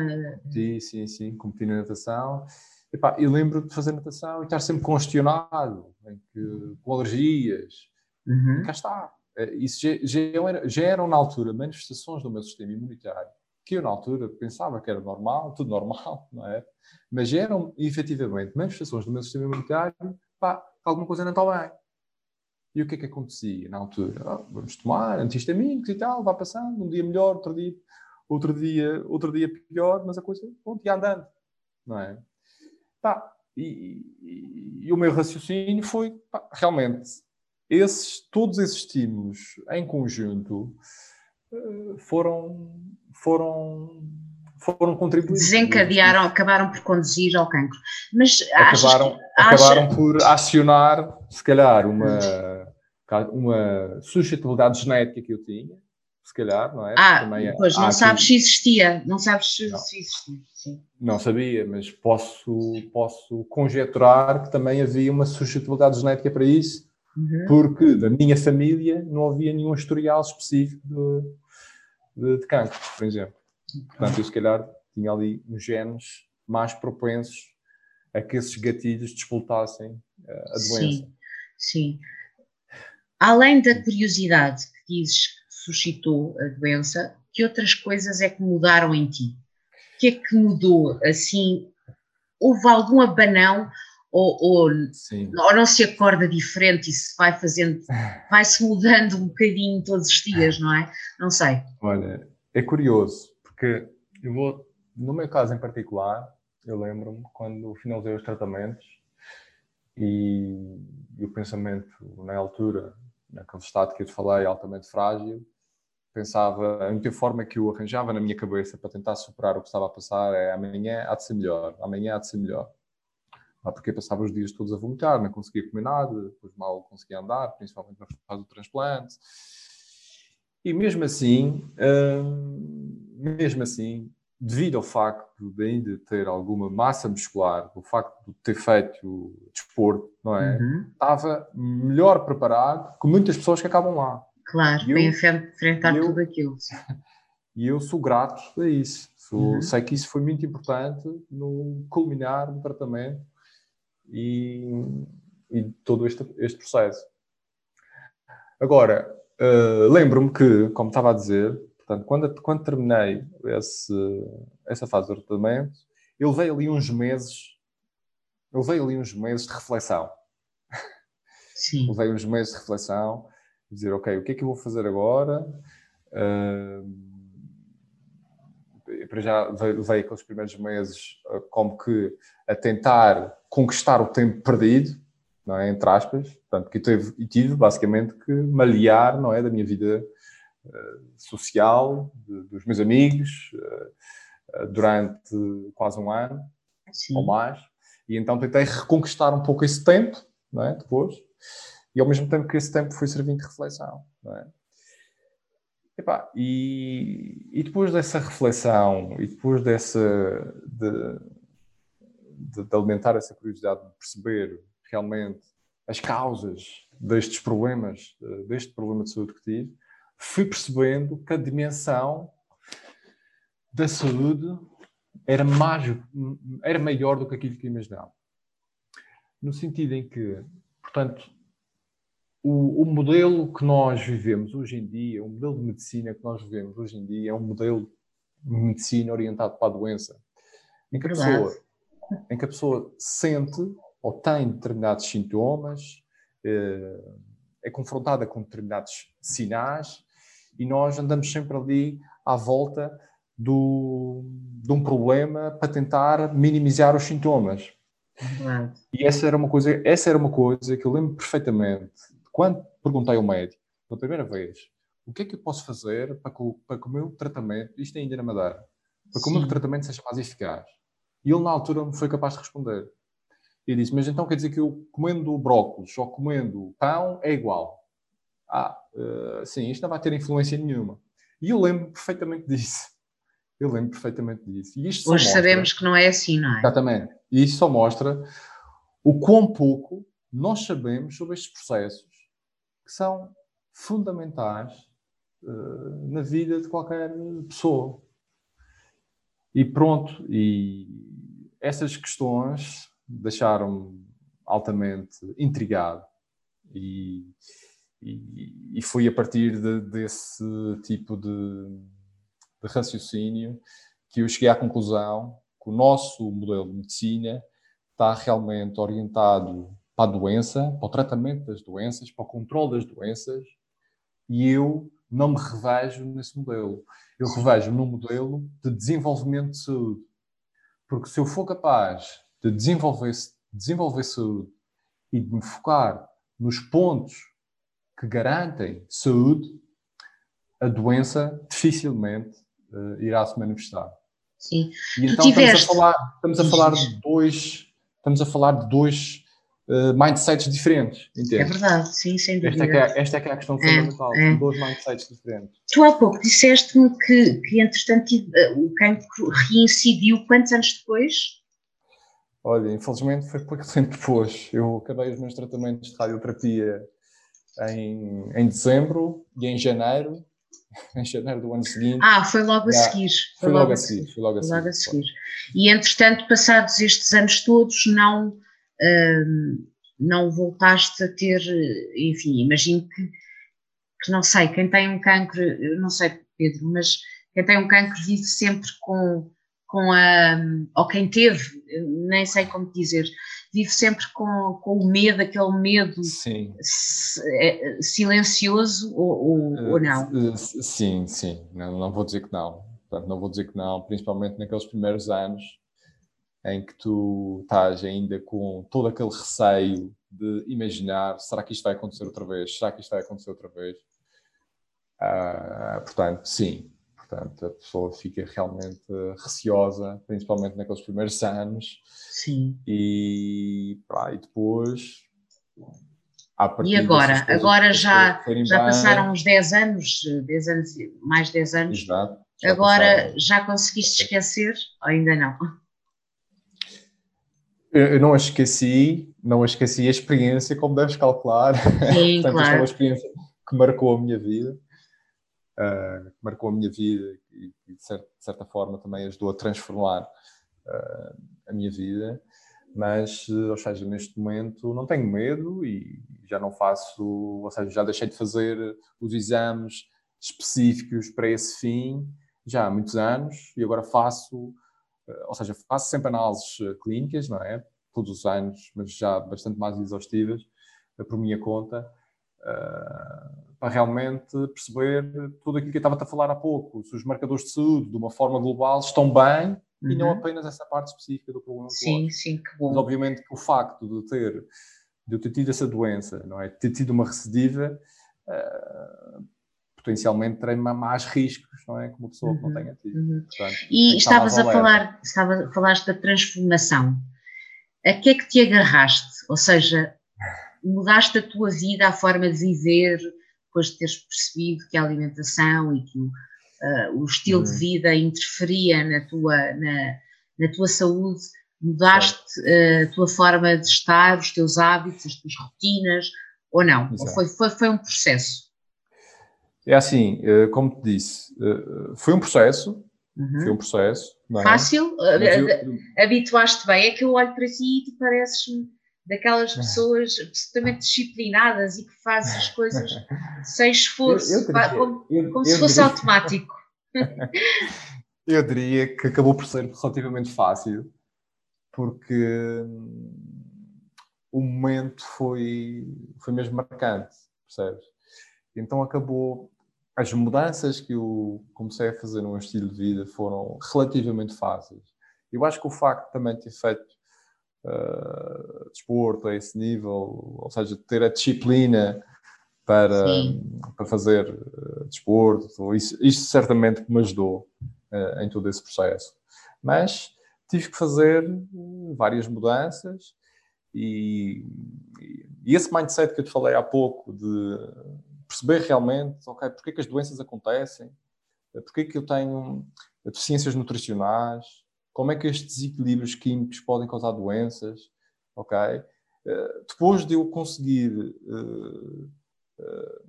Speaker 3: Sim, sim, sim, competi na natação. Epá, eu lembro de fazer natação e estar sempre congestionado, que, com alergias. Uhum. Cá está. Eh, isso já, já, era, já eram, na altura, manifestações do meu sistema imunitário que eu, na altura, pensava que era normal, tudo normal, <laughs> não é? Mas eram, efetivamente, manifestações do meu sistema imunitário, pá, alguma coisa não está bem. E o que é que acontecia na altura? Oh, vamos tomar antihistamínicos e tal, vai passando, um dia melhor, outro dia, outro dia, outro dia pior, mas a coisa, pronto, ia andando, não é? Pá, e, e, e, o meu raciocínio foi, pá, realmente, esses, todos esses estímulos em conjunto eh, foram, foram, foram contribuídos.
Speaker 2: Desencadearam, acabaram por conduzir ao cancro. Mas
Speaker 3: acabaram,
Speaker 2: que,
Speaker 3: acabaram por acionar, se calhar, uma, uma suscetibilidade genética que eu tinha, se calhar, não é?
Speaker 2: Ah, Também pois, não sabes aqui... se existia, não sabes se, não. se existia. Sim.
Speaker 3: Não sabia, mas posso, posso conjecturar que também havia uma suscetibilidade genética para isso, uhum. porque da minha família não havia nenhum historial específico de, de, de cancro, por exemplo. Portanto, eu se calhar tinha ali uns genes mais propensos a que esses gatilhos despoltassem eh, a doença.
Speaker 2: Sim, sim. Além da curiosidade que dizes que suscitou a doença, que outras coisas é que mudaram em ti? O que é que mudou? Assim, houve algum abanão ou, ou, ou, não se acorda diferente e se vai fazendo, <laughs> vai-se mudando um bocadinho todos os dias, não é? Não sei.
Speaker 3: Olha, é curioso, porque eu vou, no meu caso em particular, eu lembro-me quando finalizei os tratamentos e, e, o pensamento na altura, naquele estado que eu te falei, altamente frágil, pensava, a única forma que eu arranjava na minha cabeça para tentar superar o que estava a passar é amanhã há de ser melhor, amanhã há de ser melhor porque passava os dias todos a vomitar, não conseguia comer nada, depois mal conseguia andar, principalmente na fase do transplante. E mesmo assim, hum, mesmo assim, devido ao facto de ainda ter alguma massa muscular, o facto de ter feito desporto, não é? Uhum. Estava melhor preparado que muitas pessoas que acabam lá.
Speaker 2: Claro, para enfrentar eu, tudo aquilo. <laughs>
Speaker 3: E eu sou grato a isso. Sou, uhum. Sei que isso foi muito importante no culminar do tratamento e, e todo este, este processo. Agora, uh, lembro-me que, como estava a dizer, portanto, quando, quando terminei esse, essa fase do tratamento, eu levei ali uns meses, eu levei ali uns meses de reflexão.
Speaker 2: Sim.
Speaker 3: levei uns meses de reflexão, dizer, ok, o que é que eu vou fazer agora? Uh, para já levei aqueles primeiros meses uh, como que a tentar conquistar o tempo perdido, não é? entre aspas, portanto, que tive, e tive basicamente que malear não é? da minha vida uh, social, de, dos meus amigos, uh, durante quase um ano Sim. ou mais, e então tentei reconquistar um pouco esse tempo, não é? depois, e ao mesmo tempo que esse tempo foi servindo de reflexão. Não é? Epá, e, e, depois dessa reflexão e depois dessa de, de, de, alimentar essa curiosidade de perceber realmente as causas destes problemas, deste problema de saúde que tive, fui percebendo que a dimensão da saúde era, mais, era maior do que aquilo que imaginava. No sentido em que, portanto, o, o, modelo que nós vivemos hoje em dia, o modelo de medicina que nós vivemos hoje em dia é um modelo de medicina orientado para a doença, em que a pessoa, em que a pessoa sente ou tem determinados sintomas, é, é confrontada com determinados sinais e nós andamos sempre ali à volta do, de um problema para tentar minimizar os sintomas. E essa era uma coisa, essa era uma coisa que eu lembro perfeitamente quando perguntei ao médico, pela primeira vez, o que é que eu posso fazer para que, para que o meu tratamento, isto é ainda na Madeira, para que o tratamento seja mais eficaz. E ele, na altura, não foi capaz de responder. E disse: Mas então quer dizer que eu comendo brócolis ou comendo pão é igual? Ah, uh, sim, isto não vai ter influência nenhuma. E eu lembro perfeitamente disso. Eu lembro perfeitamente disso.
Speaker 2: Hoje mostra, sabemos que não é assim, não é?
Speaker 3: Exatamente. E isso só mostra o quão pouco nós sabemos sobre estes processos que são fundamentais uh, na vida de qualquer pessoa. E pronto, e essas questões deixaram-me altamente intrigado e, e, e, foi a partir de, desse tipo de, de raciocínio que eu cheguei à conclusão que o nosso modelo de medicina está realmente orientado para a doença, para o tratamento das doenças, para o controle das doenças, e eu não me revejo nesse modelo. Eu revejo num modelo de desenvolvimento de saúde. Porque se eu for capaz de desenvolver, desenvolver saúde e de me focar nos pontos que garantem saúde, a doença dificilmente uh, irá se manifestar.
Speaker 2: Sim.
Speaker 3: E então tiveste... estamos a falar, estamos a falar de dois, estamos a falar de dois uh, mindsets diferentes.
Speaker 2: Entende? É verdade, sim, sem dúvida.
Speaker 3: Esta é que é, esta é, que é a questão é, fundamental, é, dois mindsets diferentes.
Speaker 2: Tu há pouco disseste-me que, que, entretanto, uh, o cancro reincidiu quantos anos depois?
Speaker 3: Olha, infelizmente foi pouco <laughs> tempo depois. Eu acabei os meus tratamentos de radioterapia em, em dezembro e em janeiro <laughs> em janeiro do ano seguinte.
Speaker 2: Ah, foi logo a seguir.
Speaker 3: Foi, foi logo, a seguir. Foi logo a
Speaker 2: seguir. Logo a seguir. E entretanto, passados estes anos todos, não, uh, não voltaste a ter, enfim, imagino que, que, não sei, quem tem um cancro, não sei, Pedro, mas quem tem um cancro vive sempre com, com a, ou quem teve, nem sei como dizer, vive sempre com, com o medo, aquele medo. É, silencioso ou, ou, uh, ou, não?
Speaker 3: Uh, sim, sim, não, não vou dizer que não. Portanto, não vou dizer que não, principalmente naqueles primeiros anos em que tu estás ainda com todo aquele receio de imaginar será que isto vai acontecer outra vez? Será que isto vai acontecer outra vez? Uh, portanto, sim. Portanto, a pessoa fica realmente receosa, principalmente naqueles primeiros anos.
Speaker 2: Sim.
Speaker 3: E, pá, e depois.
Speaker 2: E agora? Agora já, já passaram uns 10 anos, 10 anos, mais 10 anos.
Speaker 3: Exato.
Speaker 2: Já agora passaram. já conseguiste esquecer ou ainda não?
Speaker 3: Eu não a esqueci, não a esqueci a experiência, como deves calcular.
Speaker 2: Sim, <laughs> Portanto, claro. é
Speaker 3: uma experiência que marcou a minha vida, uh, que marcou a minha vida e, e de, certa, de, certa, forma também ajudou a transformar uh, a minha vida. Mas, ou seja, neste momento não tenho medo e já não faço, ou seja, já deixei de fazer os exames específicos para esse fim já há muitos anos e agora faço ou seja, faço sempre análises eh, clínicas, não é? Todos os anos, mas já bastante mais exaustivas, eh, por minha conta, para realmente perceber tudo aquilo que eu estava a falar há pouco, se os marcadores de saúde, de uma forma global, estão bem uhum. e não uhum. apenas essa parte específica do problema
Speaker 2: Sim, sim, que bom.
Speaker 3: Mas obviamente que o facto de ter, de eu ter tido essa doença, não é? Ter tido uma recidiva, potencialmente terei mais riscos, não é? Como uma pessoa que não uhum, tenha tido. Uhum.
Speaker 2: Portanto, e estavas a falar, estava, falaste da transformação. A que é que te agarraste? Ou seja, mudaste a tua vida, a forma de viver, depois de teres percebido que a alimentação e que o, uh, o estilo uhum. de vida interferia na tua, na, na tua saúde, mudaste uh, a tua forma de estar, os teus hábitos, as tuas rotinas, ou não? Ou foi, foi, foi um processo?
Speaker 3: É assim, eh, como te disse, eh, foi um processo, uhum. foi um processo.
Speaker 2: É? Fácil? Eu... Habituaste bem? É que eu olho para ti e tu pareces-me daquelas pessoas absolutamente disciplinadas e que fazem as coisas <laughs> sem esforço, eu, eu diria, como, como se fosse diria... automático. <laughs>
Speaker 3: eu diria que acabou por ser relativamente fácil, porque hum, o momento foi, foi mesmo marcante, percebes? Então acabou. As mudanças que eu comecei a fazer no meu estilo de vida foram relativamente fáceis. Eu acho que o facto de também ter feito uh, desporto a esse nível, ou seja, ter a disciplina para, para fazer uh, desporto, isso, isso certamente me ajudou uh, em todo esse processo. Mas tive que fazer várias mudanças e, e, esse mindset que eu te falei há pouco de perceber realmente, ok, porque é que as doenças acontecem, porque é que eu tenho deficiências nutricionais, como é que estes desequilíbrios químicos podem causar doenças, ok? Uh, depois de eu conseguir uh, uh,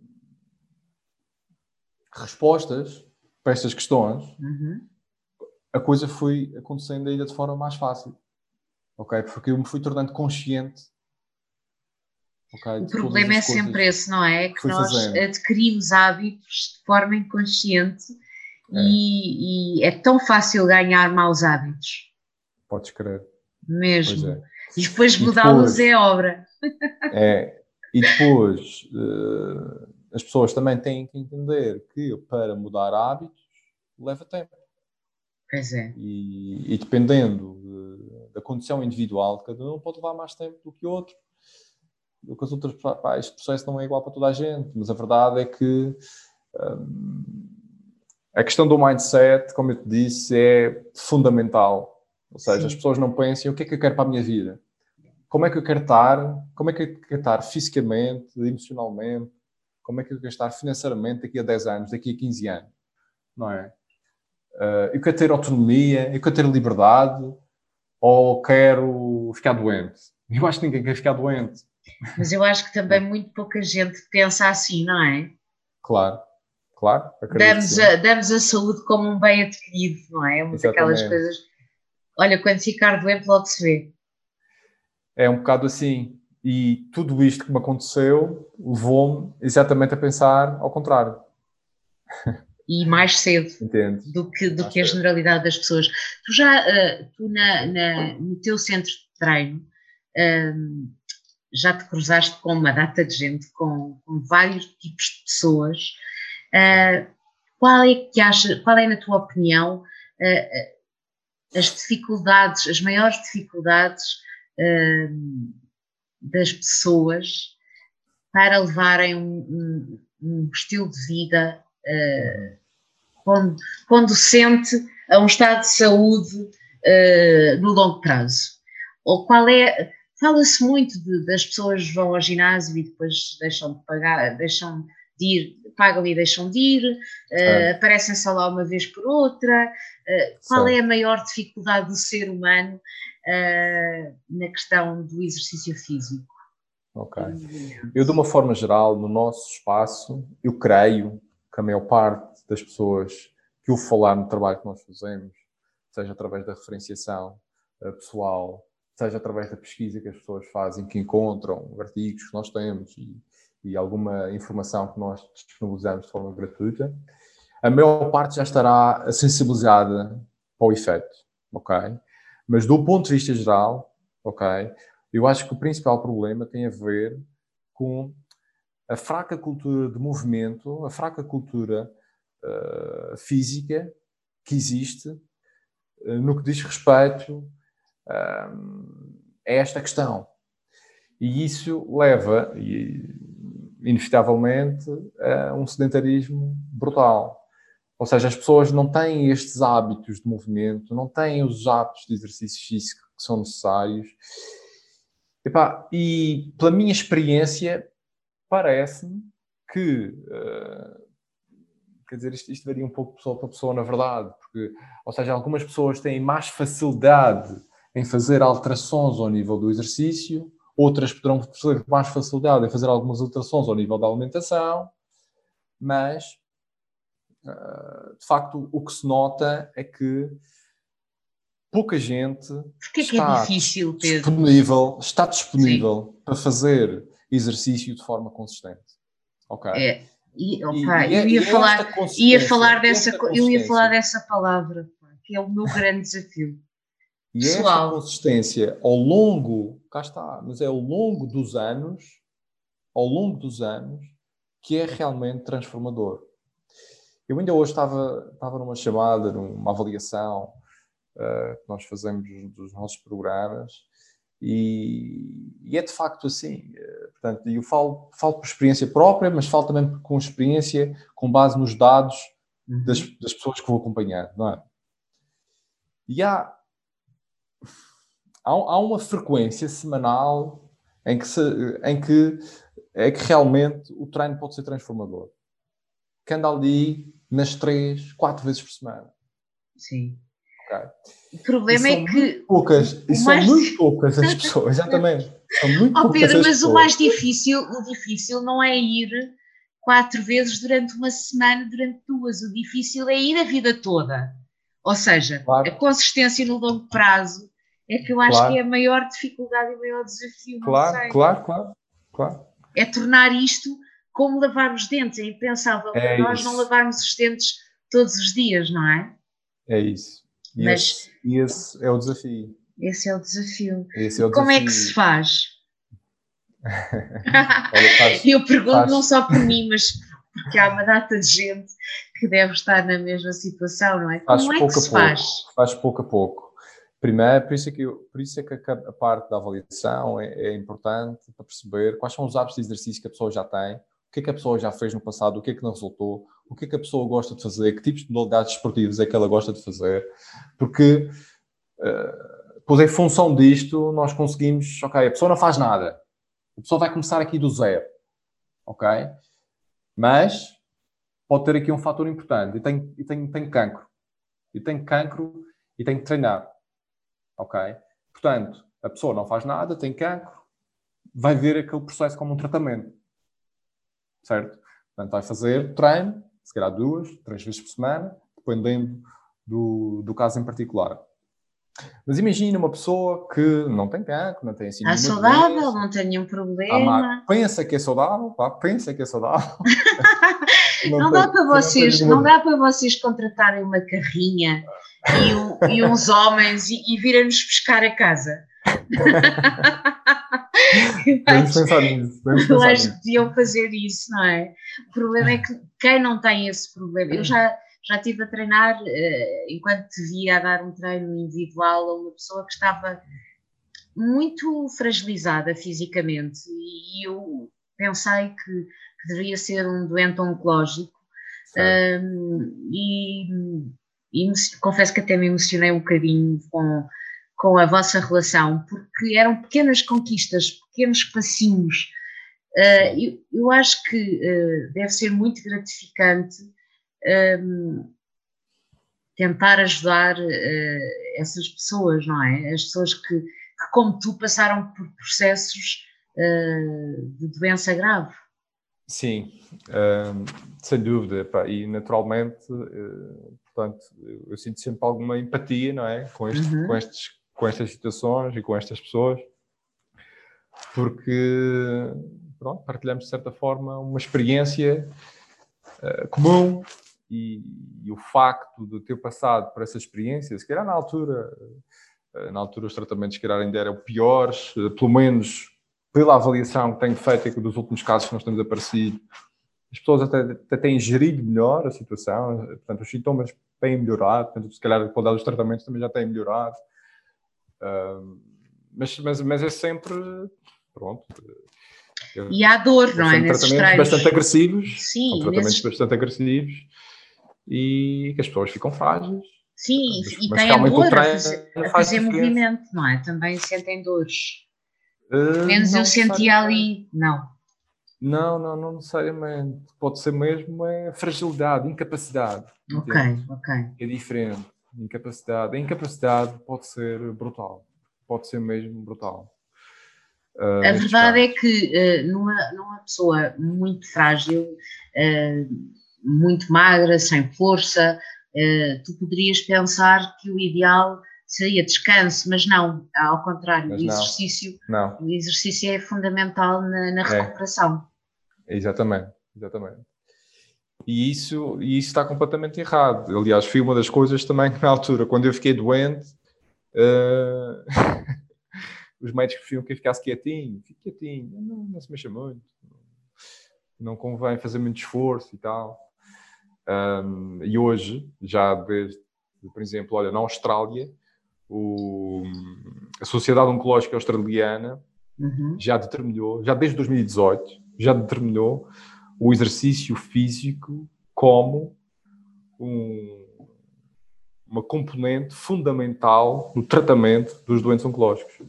Speaker 3: respostas para estas questões, uhum. a coisa foi acontecendo ainda de forma mais fácil, ok? Porque eu me fui tornando consciente.
Speaker 2: Okay, o problema é sempre esse, não é? Que nós fazendo. adquirimos hábitos de forma inconsciente é. E, e, é tão fácil ganhar maus hábitos.
Speaker 3: Podes crer.
Speaker 2: Mesmo. <laughs> É. E depois mudá-los é obra.
Speaker 3: É. E depois uh, as pessoas também têm que entender que para mudar hábitos leva tempo.
Speaker 2: Pois é.
Speaker 3: E, e dependendo de, da condição individual de cada um, pode levar mais tempo do que outro. Do que as outras. Pá, este processo não é igual para toda a gente, mas a verdade é que. Um, a questão do mindset, como eu te disse, é fundamental. Ou seja, Sim. as pessoas não pensam o que é que eu quero para a minha vida. Como é que eu quero estar? Como é que eu quero estar fisicamente, emocionalmente? Como é que eu quero estar financeiramente daqui a 10 anos, daqui a 15 anos? Não é? Uh, eu quero ter autonomia, eu quero ter liberdade ou quero ficar doente? Eu acho que ninguém quer ficar doente.
Speaker 2: Mas eu acho que também muito pouca gente pensa assim, não é?
Speaker 3: Claro claro.
Speaker 2: Damos a, damos a saúde como um bem adquirido, não é? É uma daquelas coisas. Olha, quando ficar doente, logo se vê.
Speaker 3: É um bocado assim. E tudo isto que me aconteceu levou-me exatamente a pensar ao contrário.
Speaker 2: E mais cedo
Speaker 3: Entendo.
Speaker 2: do que, do que a generalidade das pessoas. Tu já, uh, tu na, na, no teu centro de treino, uh, já te cruzaste com uma data de gente, com, com vários tipos de pessoas Uh, qual é que acha, qual é, na tua opinião, uh, as dificuldades, as maiores dificuldades uh, das pessoas para levarem um, um, um estilo de vida conducente a um estado de saúde no longo prazo? Ou qual é, fala-se muito de, das pessoas vão ao ginásio e depois deixam de pagar, deixam de ir pagam e deixam de ir, uh, aparecem só lá uma vez por outra. Uh, qual é a maior dificuldade do ser humano uh, na questão do exercício físico?
Speaker 3: Ok. Eu, de uma forma geral, no nosso espaço, eu creio que a maior parte das pessoas que o falar no trabalho que nós fazemos, seja através da referenciação pessoal, seja através da pesquisa que as pessoas fazem, que encontram artigos que nós temos e, e alguma informação que nós disponibilizamos de forma gratuita, a maior parte já estará sensibilizada para o efeito, ok? Mas do ponto de vista geral, ok, eu acho que o principal problema tem a ver com a fraca cultura de movimento, a fraca cultura uh, física que existe uh, no que diz respeito a esta questão. E isso leva, inevitavelmente, a um sedentarismo brutal. Ou seja, as pessoas não têm estes hábitos de movimento, não têm os hábitos de exercício físico que são necessários. Epá, e pela minha experiência, parece-me que. Uh, quer dizer, isto, isto, varia um pouco de pessoa para pessoa, na verdade, porque, ou seja, algumas pessoas têm mais facilidade em fazer alterações ao nível do exercício, outras poderão ter mais facilidade em fazer algumas alterações ao nível da alimentação, mas uh, de facto o que se nota é que pouca gente
Speaker 2: que é está, é difícil,
Speaker 3: disponível, está disponível Sim. para fazer exercício de forma consistente. Ok?
Speaker 2: É. E, opa, e, eu ia falar, ia falar dessa, eu ia falar dessa palavra, que é o meu grande desafio.
Speaker 3: E Pessoal. esta consistência ao longo, cá está, mas é ao longo dos anos, ao longo dos anos, que é realmente transformador. Eu ainda hoje estava, estava numa chamada, numa avaliação uh, que nós fazemos dos nossos programas e, e é de facto assim. Uh, portanto, eu falo, falo por experiência própria, mas falo também com experiência com base nos dados uhum. das, das pessoas que vou acompanhar, não é? E há, há, há uma frequência semanal em que, se, em que é que realmente o treino pode ser transformador. Que anda ali nas três, quatro vezes por semana.
Speaker 2: Sim. Okay. O problema é que.
Speaker 3: Poucas, e são mais... muito poucas as pessoas, <laughs> exatamente. São muito oh, Pedro,
Speaker 2: mas pessoas. o mais difícil, o difícil não é ir quatro vezes durante uma semana, durante duas. O difícil é ir a vida toda. Ou seja, claro. a consistência no longo prazo é que eu acho claro. que é a maior dificuldade e o maior desafio.
Speaker 3: Claro, claro, claro, claro.
Speaker 2: É tornar isto como lavar os dentes. É impensável é nós isso. não lavarmos os dentes todos os dias, não é?
Speaker 3: É isso. E, Mas, esse, e esse é o desafio.
Speaker 2: Esse é o desafio.
Speaker 3: É o
Speaker 2: como
Speaker 3: desafio.
Speaker 2: é que se faz? <laughs> Olha, faz eu pergunto faz... não só por mim, mas porque há uma data de gente que deve estar na mesma situação, não é? Como faz é que se
Speaker 3: pouco, faz? Faz pouco a pouco. Primeiro, por isso é que, eu, por isso é que a, a parte da avaliação é, é, importante para perceber quais são os hábitos de exercício que a pessoa já tem, o que é que a pessoa já fez no passado, o que é que não resultou, o que é que a pessoa gosta de fazer, que tipos de modalidades esportivas é que ela gosta de fazer, porque uh, pois em função disto nós conseguimos, ok, a pessoa não faz nada, a pessoa vai começar aqui do zero, ok? Mas pode ter aqui um fator importante, e tem, e tem, tem cancro, e tem cancro e tem que treinar ok? Portanto, a pessoa não faz nada, tem cancro, vai ver aquele processo como um tratamento, certo? Portanto, vai fazer treino, se calhar duas, três vezes por semana, dependendo do, do caso em particular. Mas imagine uma pessoa que não tem cancro, não tem assim
Speaker 2: Está saudável, doença, não tem nenhum problema.
Speaker 3: pensa que é saudável, pá, pensa que é saudável. <laughs>
Speaker 2: não, não, tem, dá para vocês, não, não dá para vocês contratarem uma carrinha e, um, e uns homens e, e virem-nos buscar a casa. <laughs>
Speaker 3: Vamos pensar nisso. Vamos
Speaker 2: eu acho que deviam fazer isso, não é? O problema é que quem não tem esse problema, eu já, já estive a treinar, uh, enquanto te via a dar um treino individual a uma pessoa que estava muito fragilizada fisicamente e eu pensei que, que deveria ser um doente oncológico um, e e confesso que até me emocionei um bocadinho com, com a vossa relação, porque eram pequenas conquistas, pequenos passinhos. Uh, eu, eu, acho que uh, deve ser muito gratificante um, ehm, tentar ajudar uh, essas pessoas, não é? As pessoas que, que como tu, passaram por processos de doença grave.
Speaker 3: Sim, sem dúvida, pá, e naturalmente Portanto, eu sinto sempre alguma empatia, não é? Com, este, uhum. com, estes, com estas situações e com estas pessoas, porque pronto, partilhamos de certa forma uma experiência uh, comum e, e, o facto de ter passado por essa experiência, se calhar na altura, uh, na altura os tratamentos se calhar ainda eram piores, uh, pelo menos pela avaliação que tenho feito dos últimos casos que nós temos aparecido, as pessoas até, até têm gerido melhor a situação, portanto, os sintomas têm melhorado, portanto, se calhar a qualidade dos tratamentos também já tem melhorado. Uh, mas, mas, mas é sempre, pronto.
Speaker 2: Eu, e há dor, não é?
Speaker 3: Nesses tratamentos bastante agressivos. Sim, tratamentos nesses... bastante agressivos e que as pessoas ficam frágeis.
Speaker 2: Sim, mas, e têm a dor a fazer, a fazer movimento, não é? Também sentem dores. Uh, Menos eu sentia ali, não.
Speaker 3: Não, não, não necessariamente. Pode ser mesmo é fragilidade, incapacidade.
Speaker 2: Ok, entende? ok.
Speaker 3: É diferente. Incapacidade. A incapacidade pode ser brutal. Pode ser mesmo brutal.
Speaker 2: Uh, a verdade é que uh, numa, numa pessoa muito frágil, uh, muito magra, sem força, tu poderias pensar que o ideal seria descanso, mas não, ao contrário, mas o exercício,
Speaker 3: não.
Speaker 2: o exercício é fundamental na, na é. recuperação.
Speaker 3: Exatamente, exatamente. E isso, e isso está completamente errado. Aliás, foi uma das coisas também que na altura, quando eu fiquei doente, uh... <laughs> os médicos preferiam que eu ficasse quietinho. Fique quietinho, não, não se mexa muito. Não convém fazer muito esforço e tal. Um, e hoje, já desde, por exemplo, olha, na Austrália, o, a Sociedade Oncológica Australiana uhum. já determinou, já desde 2018, já determinou o exercício físico como um, uma componente fundamental no tratamento dos doentes oncológicos.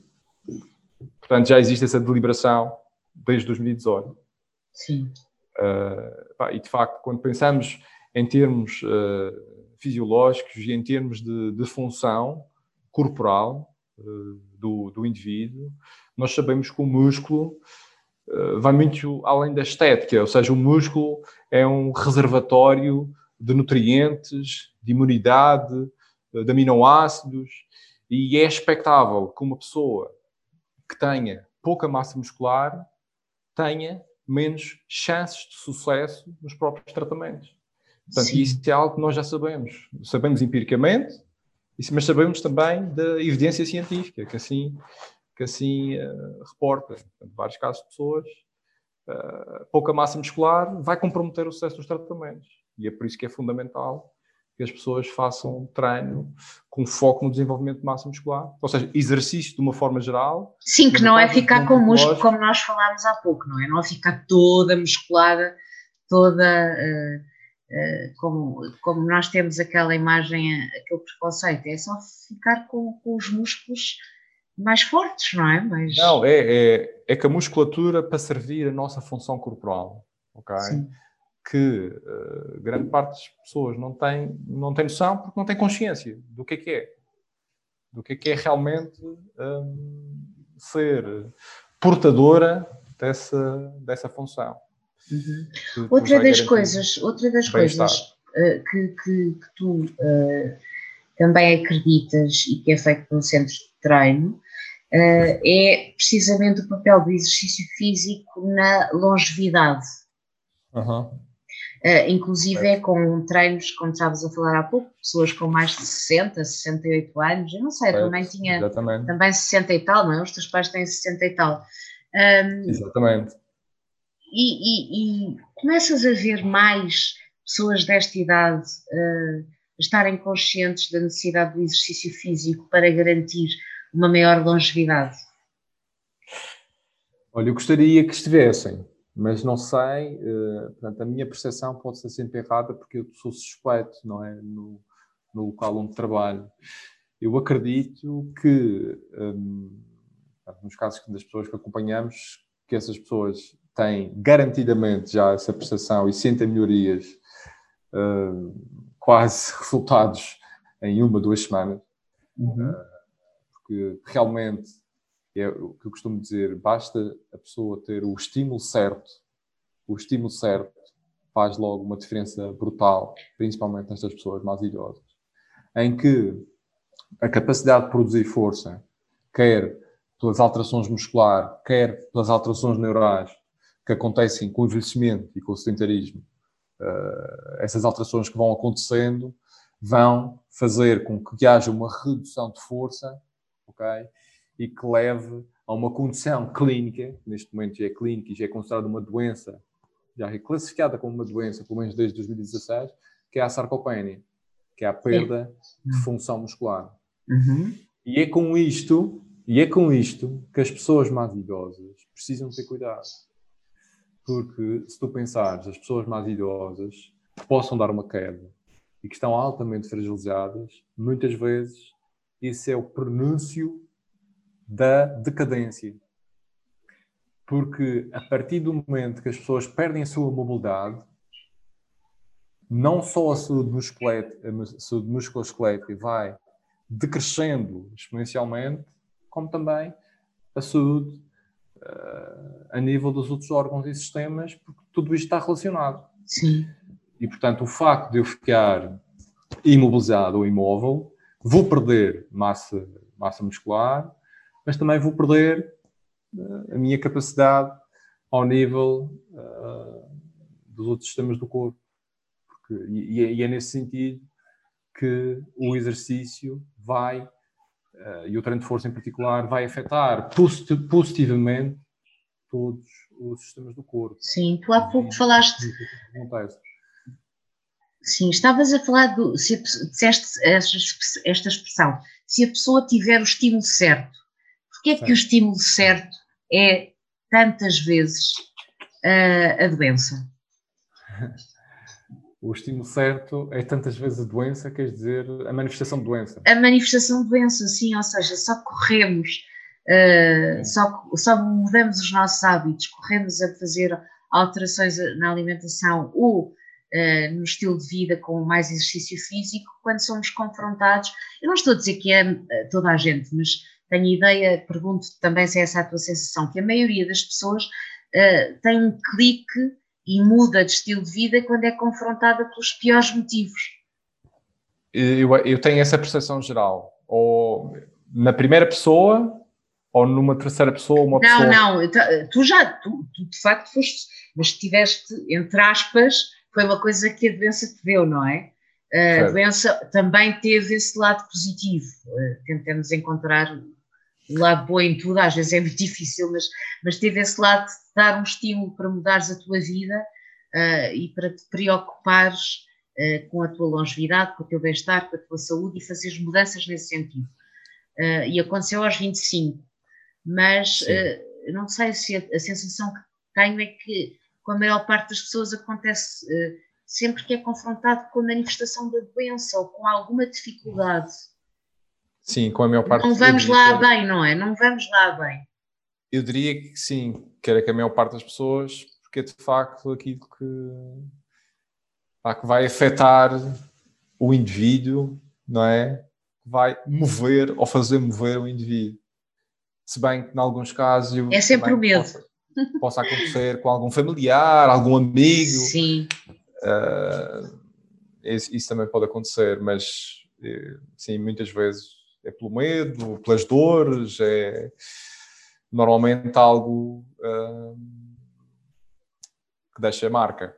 Speaker 3: Portanto, já existe essa deliberação desde 2018.
Speaker 2: Sim.
Speaker 3: Uh, e de facto, quando pensamos em termos uh, fisiológicos e em termos de, de função corporal uh, do, do, indivíduo, nós sabemos que o músculo vai muito além da estética, ou seja, o músculo é um reservatório de nutrientes, de imunidade, de aminoácidos, e é expectável que uma pessoa que tenha pouca massa muscular tenha menos chances de sucesso nos próprios tratamentos. Portanto, Sim. isso é algo que nós já sabemos. Sabemos empiricamente, mas sabemos também da evidência científica, que assim, que assim uh, reporta. Portanto, vários casos de pessoas, uh, pouca massa muscular vai comprometer o sucesso dos tratamentos. E é por isso que é fundamental que as pessoas façam treino com foco no desenvolvimento de massa muscular, ou seja, exercício de uma forma geral.
Speaker 2: Sim, que não é ficar com músculo como nós falámos há pouco, não é? Não é ficar toda musculada, toda uh, como, como nós temos aquela imagem, aquele preconceito, é só ficar com, com os músculos mais fortes, não é?
Speaker 3: Mas... Não, é, é, é que a musculatura para servir a nossa função corporal, ok? Sim que uh, grande parte das pessoas não tem, não tem noção porque não tem consciência do que é que é. Do que é que é realmente um, ser portadora dessa, dessa função.
Speaker 2: Uhum. Outra, das coisas, outra das coisas uh, que, que, que, tu uh, também acreditas e que é feito no centro de treino é precisamente o papel do exercício físico na longevidade.
Speaker 3: Uhum.
Speaker 2: Uh, inclusive é. com treinos, como estavas a falar há pouco, pessoas com mais de 60, 68 anos, eu não sei, também tinha exatamente. também 60 e tal, não é? Os teus pais têm 60 e tal.
Speaker 3: Um, exatamente.
Speaker 2: E, e, e, começas a ver mais pessoas desta idade uh, estarem conscientes da necessidade do exercício físico para garantir uma maior longevidade?
Speaker 3: Olha, eu gostaria que estivessem, mas não sei, uh, portanto, a minha percepção pode ser sempre errada porque eu sou suspeito, não é? No, no local onde trabalho. Eu acredito que, um, nos casos das pessoas que acompanhamos, que essas pessoas têm garantidamente já essa percepção e sentem melhorias, uh, quase <laughs> resultados em uma, duas semanas. Uhum. Uh, porque realmente é o que eu costumo dizer, basta a pessoa ter o estímulo certo, o estímulo certo faz logo uma diferença brutal, principalmente nestas pessoas mais idosas, em que a capacidade de produzir força, quer pelas alterações muscular, quer pelas alterações neurais que acontecem com o envelhecimento e com o sedentarismo, uh, essas alterações que vão acontecendo vão fazer com que haja uma redução de força, ok? e que leve a uma condição clínica, neste momento já é clínica e já é considerada uma doença, já é classificada como uma doença, pelo menos desde 2016, que é a sarcopenia, que é a perda Sim. de função muscular.
Speaker 2: Uhum.
Speaker 3: E é com isto, e é com isto que as pessoas mais idosas precisam ter cuidado. Porque se tu pensares, as pessoas mais idosas que possam dar uma queda e que estão altamente fragilizadas, muitas vezes isso é o prenúncio da decadência. Porque a partir do momento que as pessoas perdem a sua mobilidade, não só a saúde musculoesquelética vai decrescendo exponencialmente, como também a saúde a nível dos outros órgãos e sistemas, porque tudo isto está relacionado.
Speaker 2: Sim.
Speaker 3: E, portanto, o facto de eu ficar imobilizado ou imóvel, vou perder massa, massa muscular, mas também vou perder uh, a minha capacidade ao nível uh, dos outros sistemas do corpo. Porque, e, e, é nesse sentido que o exercício vai, e o treino de força em particular, vai afetar positivamente todos os sistemas do corpo.
Speaker 2: Sim, tu há pouco e, falaste. Sim, estavas a falar do. Se disseste esta, expressão, se a pessoa tiver o estímulo certo Porquê é que o estímulo certo é tantas vezes uh, a doença? <laughs>
Speaker 3: o estímulo certo é tantas vezes a doença, quer dizer, a manifestação de doença.
Speaker 2: A manifestação de doença, sim, ou seja, só corremos, uh, só, só mudamos os nossos hábitos, corremos a fazer alterações na alimentação ou uh, no estilo de vida com mais exercício físico, quando somos confrontados. Eu não estou a dizer que é uh, toda a gente, mas tenho ideia, pergunto também se é essa a tua sensação, que a maioria das pessoas tem um clique e muda de estilo de vida quando é confrontada pelos piores motivos.
Speaker 3: Eu, eu tenho essa percepção geral. Ou na primeira pessoa, ou numa terceira pessoa, uma
Speaker 2: não,
Speaker 3: pessoa.
Speaker 2: Não, não, tu já, tu, tu, de facto foste, mas tiveste, entre aspas, foi uma coisa que a doença te deu, não é? A doença também teve esse lado positivo. Eh, tentamos encontrar lado bom em tudo, às vezes é muito <laughs> difícil, mas, mas teve esse lado de dar um estímulo para mudares a tua vida uh, e para te preocupares uh, com a tua longevidade, com o teu bem-estar, com a tua saúde e fazeres mudanças nesse sentido. Uh, e aconteceu aos 25, mas não sei se a, a, sensação que tenho é que com a maior parte das pessoas acontece sempre que é confrontado com a manifestação da doença ou com alguma dificuldade
Speaker 3: Sim, com a maior parte.
Speaker 2: Não vamos lá bem, não é? Não vamos lá bem.
Speaker 3: Eu diria que sim, que era que a maior parte das pessoas, porque é de facto aquilo que, pá, que vai afetar o indivíduo, não é? Vai mover ou fazer mover o indivíduo. Se bem que, em alguns casos.
Speaker 2: É sempre o medo.
Speaker 3: Possa, possa, acontecer com algum familiar, algum amigo.
Speaker 2: Sim.
Speaker 3: Uh, isso, isso, também pode acontecer, mas eh, sim, muitas vezes é pelo medo, pelas dores, é normalmente algo hum, que deixa marca.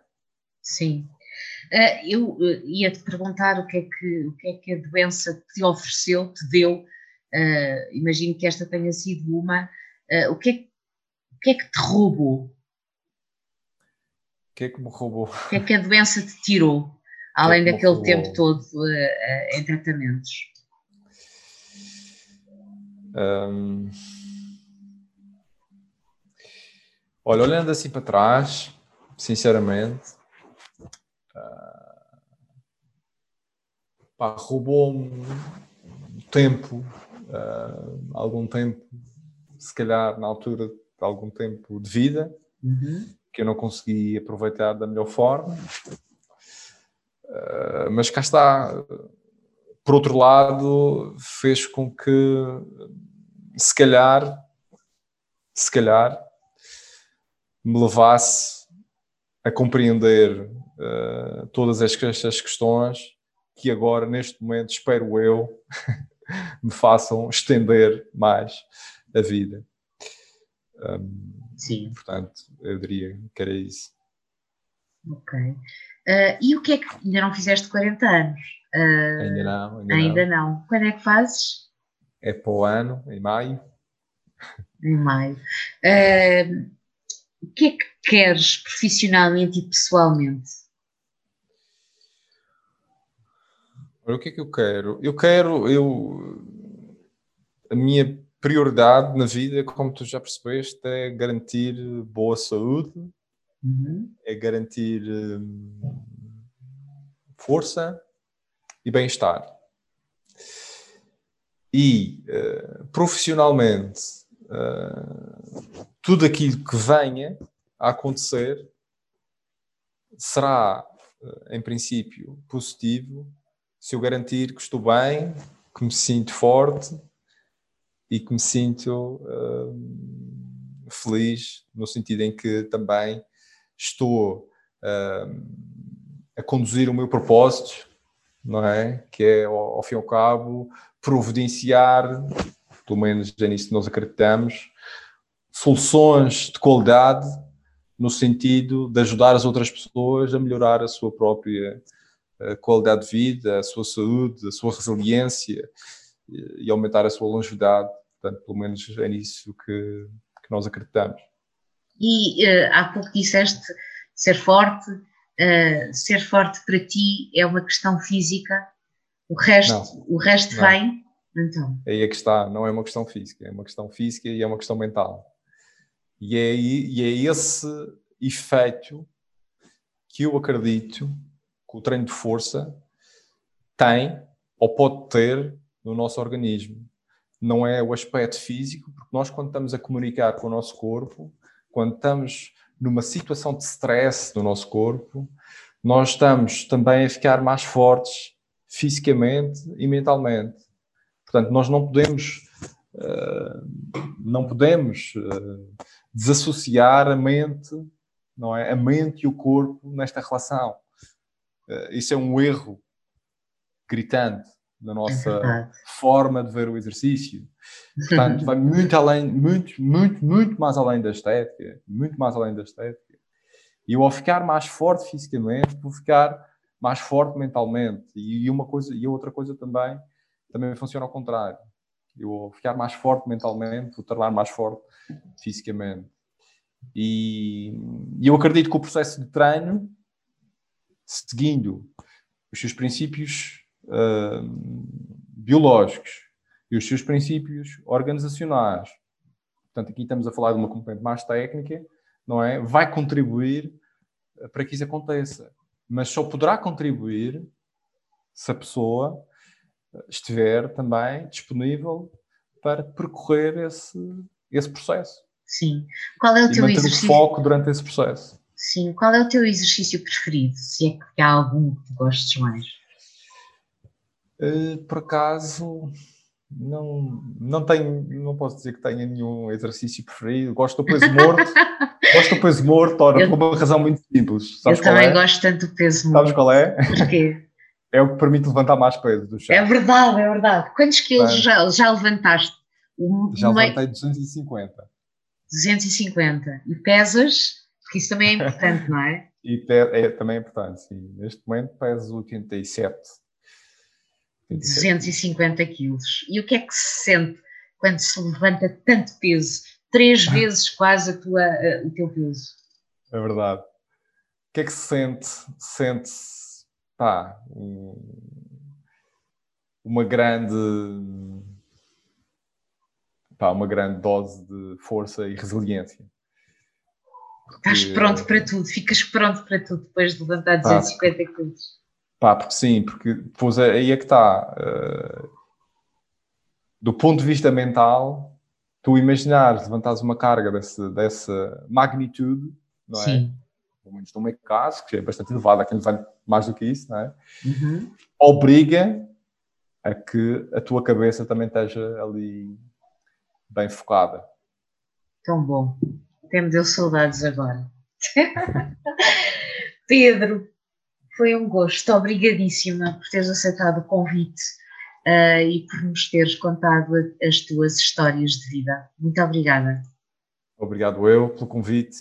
Speaker 2: Sim. Uh, eu uh, ia-te perguntar o que, é que, o que é que a doença te ofereceu, te deu. Uh, imagino que esta tenha sido uma. o, que é, o que é que te roubou?
Speaker 3: O que é que me roubou?
Speaker 2: O que é que a doença te tirou, além é que daquele tempo todo em tratamentos?
Speaker 3: Um... Olha, olhando assim para trás, sinceramente, uh... roubou-me tempo, uh, algum tempo, se calhar na altura de algum tempo de vida,
Speaker 2: uhum.
Speaker 3: que eu não consegui aproveitar da melhor forma. Uh, mas cá está, por outro lado, fez com que, se calhar, se calhar, me levasse a compreender uh, todas estas questões que agora, neste momento, espero eu, <laughs> me façam estender mais a vida.
Speaker 2: Um, Sim.
Speaker 3: Portanto, eu diria que era isso.
Speaker 2: Ok. Uh, e o que é que ainda não fizeste 40 anos?
Speaker 3: Uh, ainda não.
Speaker 2: Ainda, ainda não. não. Quando é que fazes?
Speaker 3: É para o ano, em maio.
Speaker 2: Em maio. Uh, o que é que queres profissionalmente e pessoalmente?
Speaker 3: O que é que eu quero? Eu quero, eu, a minha prioridade na vida, como tu já percebeste, é garantir boa saúde,
Speaker 2: uhum.
Speaker 3: é garantir hum, força, e bem-estar. E uh, profissionalmente, uh, tudo aquilo que venha a acontecer será, uh, em princípio, positivo se eu garantir que estou bem, que me sinto forte e que me sinto feliz, no sentido em que também estou a conduzir o meu propósito não é? Que é, ao, fim e ao cabo, providenciar, pelo menos é nisso que nós acreditamos, soluções de qualidade no sentido de ajudar as outras pessoas a melhorar a sua própria eh, qualidade de vida, a sua saúde, a sua resiliência e aumentar a sua longevidade. Portanto, pelo menos é nisso que, que nós acreditamos.
Speaker 2: E uh, há pouco disseste ser forte, uh, ser forte para ti é uma questão física, o resto, não, o resto não. vem. Então.
Speaker 3: Aí é que está, não é uma questão física, é uma questão física e é uma questão mental. E é, e é esse efeito que eu acredito que que o treino de força tem ou pode ter no nosso organismo. Não é o aspecto físico, porque nós, quando estamos a comunicar com o nosso corpo, quando estamos numa situação de stress no nosso corpo, nós estamos também a ficar mais fortes fisicamente e mentalmente. Portanto, nós não podemos, uh, não podemos uh, desassociar a mente, não é, a mente e o corpo nesta relação. Uh, isso é um erro gritante na nossa é forma de ver o exercício. Portanto, vai muito além, muito, muito, muito mais além da estética, muito mais além da estética. E eu, ao ficar mais forte fisicamente, vou ficar mais forte mentalmente. E uma coisa e outra coisa também, também funciona ao contrário. Eu, ao ficar mais forte mentalmente, vou tornar mais forte fisicamente. E, e eu acredito que o processo de treino, seguindo os seus princípios uh, biológicos e os seus princípios organizacionais, portanto, aqui estamos a falar de uma componente mais técnica, não é? Vai contribuir para que isso aconteça. Mas só poderá contribuir se a pessoa estiver também disponível para percorrer esse, esse processo.
Speaker 2: Sim. Qual é o
Speaker 3: e
Speaker 2: teu exercício?
Speaker 3: foco durante esse processo.
Speaker 2: Sim. Qual é o teu exercício preferido? Se é que há algum que gostes mais?
Speaker 3: Uh, por acaso, não, não tenho, não posso dizer que tenha nenhum exercício preferido. Gosto do peso morto. <laughs> gosto do peso morto, ora, eu, por uma razão muito simples.
Speaker 2: Sabes eu também é? gosto tanto do peso morto.
Speaker 3: Sabes qual é?
Speaker 2: Porquê?
Speaker 3: É o que permite levantar mais peso do chão.
Speaker 2: É verdade, é verdade. Quantos quilos já, já levantaste?
Speaker 3: já levantei 250.
Speaker 2: 250. E pesas? Porque isso também é importante, não é? <laughs>
Speaker 3: E é, também é importante, sim. Neste momento peso 87.
Speaker 2: 250 quilos. E o que é que se sente quando se levanta tanto peso? Três vezes quase a tua, o teu peso.
Speaker 3: É verdade. O que é que se sente? Sente-se, pá, uma grande, pá, uma grande dose de força e resiliência.
Speaker 2: Porque, Estás pronto para tudo, ficas pronto para tudo depois de levantar 250 pá, quilos.
Speaker 3: Pá, porque sim, porque pois é, aí é que está. Uh, do ponto de vista mental, tu imaginares levantares uma carga desse, dessa magnitude, não é? Sim. Pelo menos no meu caso, que é bastante elevado, há quem levante mais do que isso, não é? Uhum. Obriga a que a tua cabeça também esteja ali bem focada.
Speaker 2: Tão bom. Até me deu saudades agora. <laughs> Pedro, foi um gosto, obrigadíssima por teres aceitado o convite uh, e por nos teres contado as tuas histórias de vida. Muito obrigada.
Speaker 3: Obrigado eu pelo convite.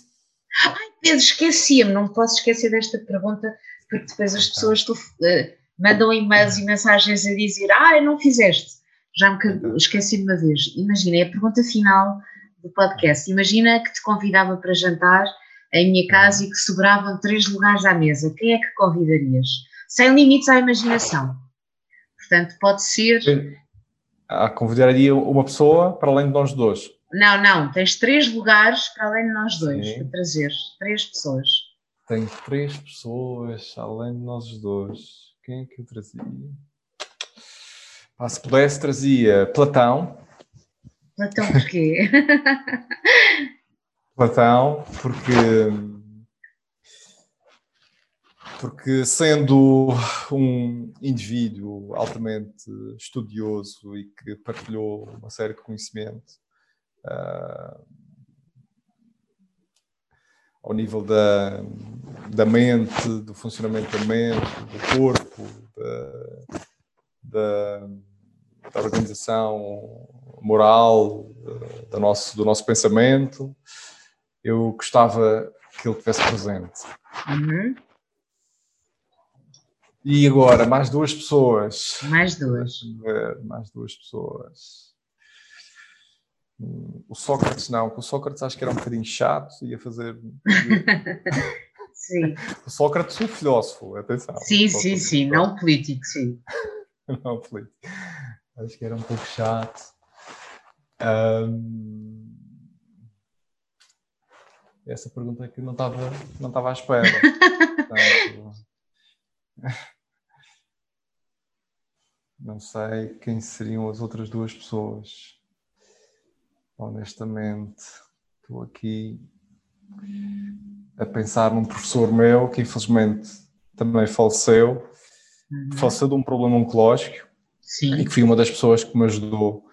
Speaker 2: Ai, Pedro, esquecia-me, não posso esquecer desta pergunta, porque depois as pessoas tu, uh, mandam e-mails e mensagens a dizer: Ah, não fizeste. Já me então. esqueci de uma vez. Imagina, é a pergunta final do podcast. Imagina que te convidava para jantar em minha casa e que sobravam três lugares à mesa, quem é que convidarias? Sem limites à imaginação. Portanto, pode ser.
Speaker 3: Ah, convidaria uma pessoa para além de nós dois.
Speaker 2: Não, não, tens três lugares para além de nós dois, Sim. para trazer três pessoas.
Speaker 3: Tenho três pessoas além de nós dois. Quem é que eu trazia? Ah, se pudesse, trazia Platão.
Speaker 2: Platão porquê? <laughs>
Speaker 3: Platão, porque porque sendo um indivíduo altamente estudioso e que partilhou uma série de conhecimento uh, ao nível da, da mente, do funcionamento da mente, do corpo, da, da, da organização moral uh, do, nosso, do nosso pensamento, eu gostava que ele tivesse presente. Uhum. E agora, mais duas pessoas.
Speaker 2: Mais duas.
Speaker 3: Mais duas pessoas. O Sócrates não, o Sócrates acho que era um bocadinho chato, ia fazer. <laughs>
Speaker 2: sim.
Speaker 3: O Sócrates, o filósofo, atenção.
Speaker 2: Sim, sim, sim, não político, sim. <laughs>
Speaker 3: não político. Acho que era um pouco chato. Um... Essa pergunta que não estava não estava à espera. Portanto, Não sei quem seriam as outras duas pessoas. Honestamente, estou aqui a pensar num professor meu que infelizmente também faleceu. Uhum. Faleceu de um problema oncológico. Sim. E que foi uma das pessoas que me ajudou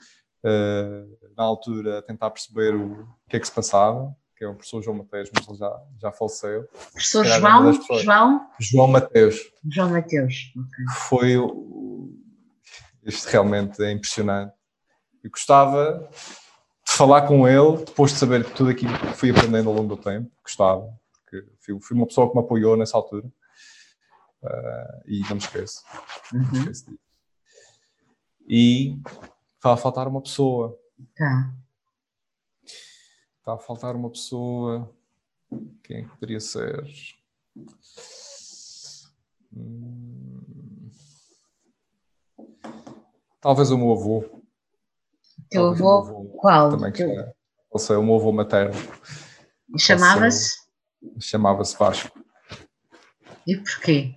Speaker 3: uh, na altura a tentar perceber o que é que se passava que é o professor João Mateus, mas ele já, já faleceu.
Speaker 2: Professor João? João?
Speaker 3: João Mateus.
Speaker 2: João Mateus, okay.
Speaker 3: Foi. Isto realmente é impressionante. E gostava de falar com ele, depois de saber tudo aquilo que fui aprendendo ao longo do tempo. Gostava, porque fui, fui uma pessoa que me apoiou nessa altura. Uh, e não me esqueço. Uhum. Não me esqueço disso. E estava a faltar uma pessoa. Tá. Está a faltar uma pessoa. Quem é que poderia ser? Hum... Talvez o meu avô.
Speaker 2: Teu avô, avô? Qual?
Speaker 3: Também que é, ou seja, o meu avô materno.
Speaker 2: Chamava-se?
Speaker 3: Chamava-se Vasco.
Speaker 2: E porquê?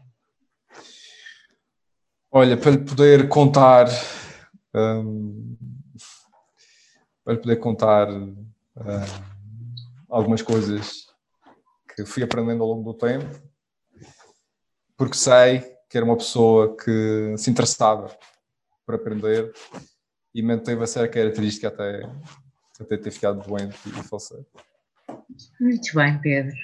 Speaker 3: Olha, para lhe poder contar. Hum, para lhe poder contar uh, algumas coisas que fui aprendendo ao longo do tempo, porque sei que era uma pessoa que se interessava por aprender e manteve essa característica até, até ter ficado doente e falecer.
Speaker 2: Muito bem, Pedro.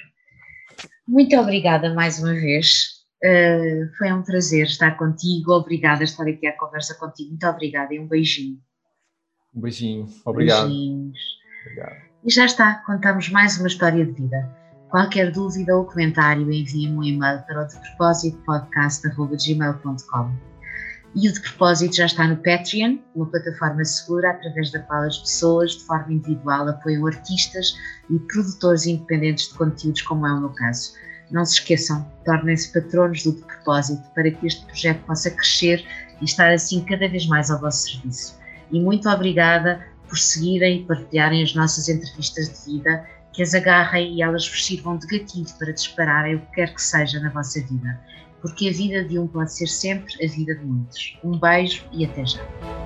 Speaker 2: Muito obrigada mais uma vez. Uh, foi um prazer estar contigo. Obrigada por estar aqui à conversa contigo. Muito obrigada e um beijinho.
Speaker 3: Um beijinho. Obrigado.
Speaker 2: Beijinhos. Obrigado. E já está, contamos mais uma história de vida. Qualquer dúvida ou comentário, envie-me um e-mail para o de propósito podcast.gmail.com. E o de propósito já está no Patreon, uma plataforma segura através da qual as pessoas, de forma individual, apoiam artistas e produtores independentes de conteúdos, como é o meu caso. Não se esqueçam, tornem-se patronos do de propósito para que este projeto possa crescer e estar assim cada vez mais ao vosso serviço. E muito obrigada por seguirem e partilharem as nossas entrevistas de vida, que as agarrem e elas vos sirvam de gatilho para dispararem o que quer que seja na vossa vida. Porque a vida de um pode ser sempre a vida de muitos. Um beijo e até já.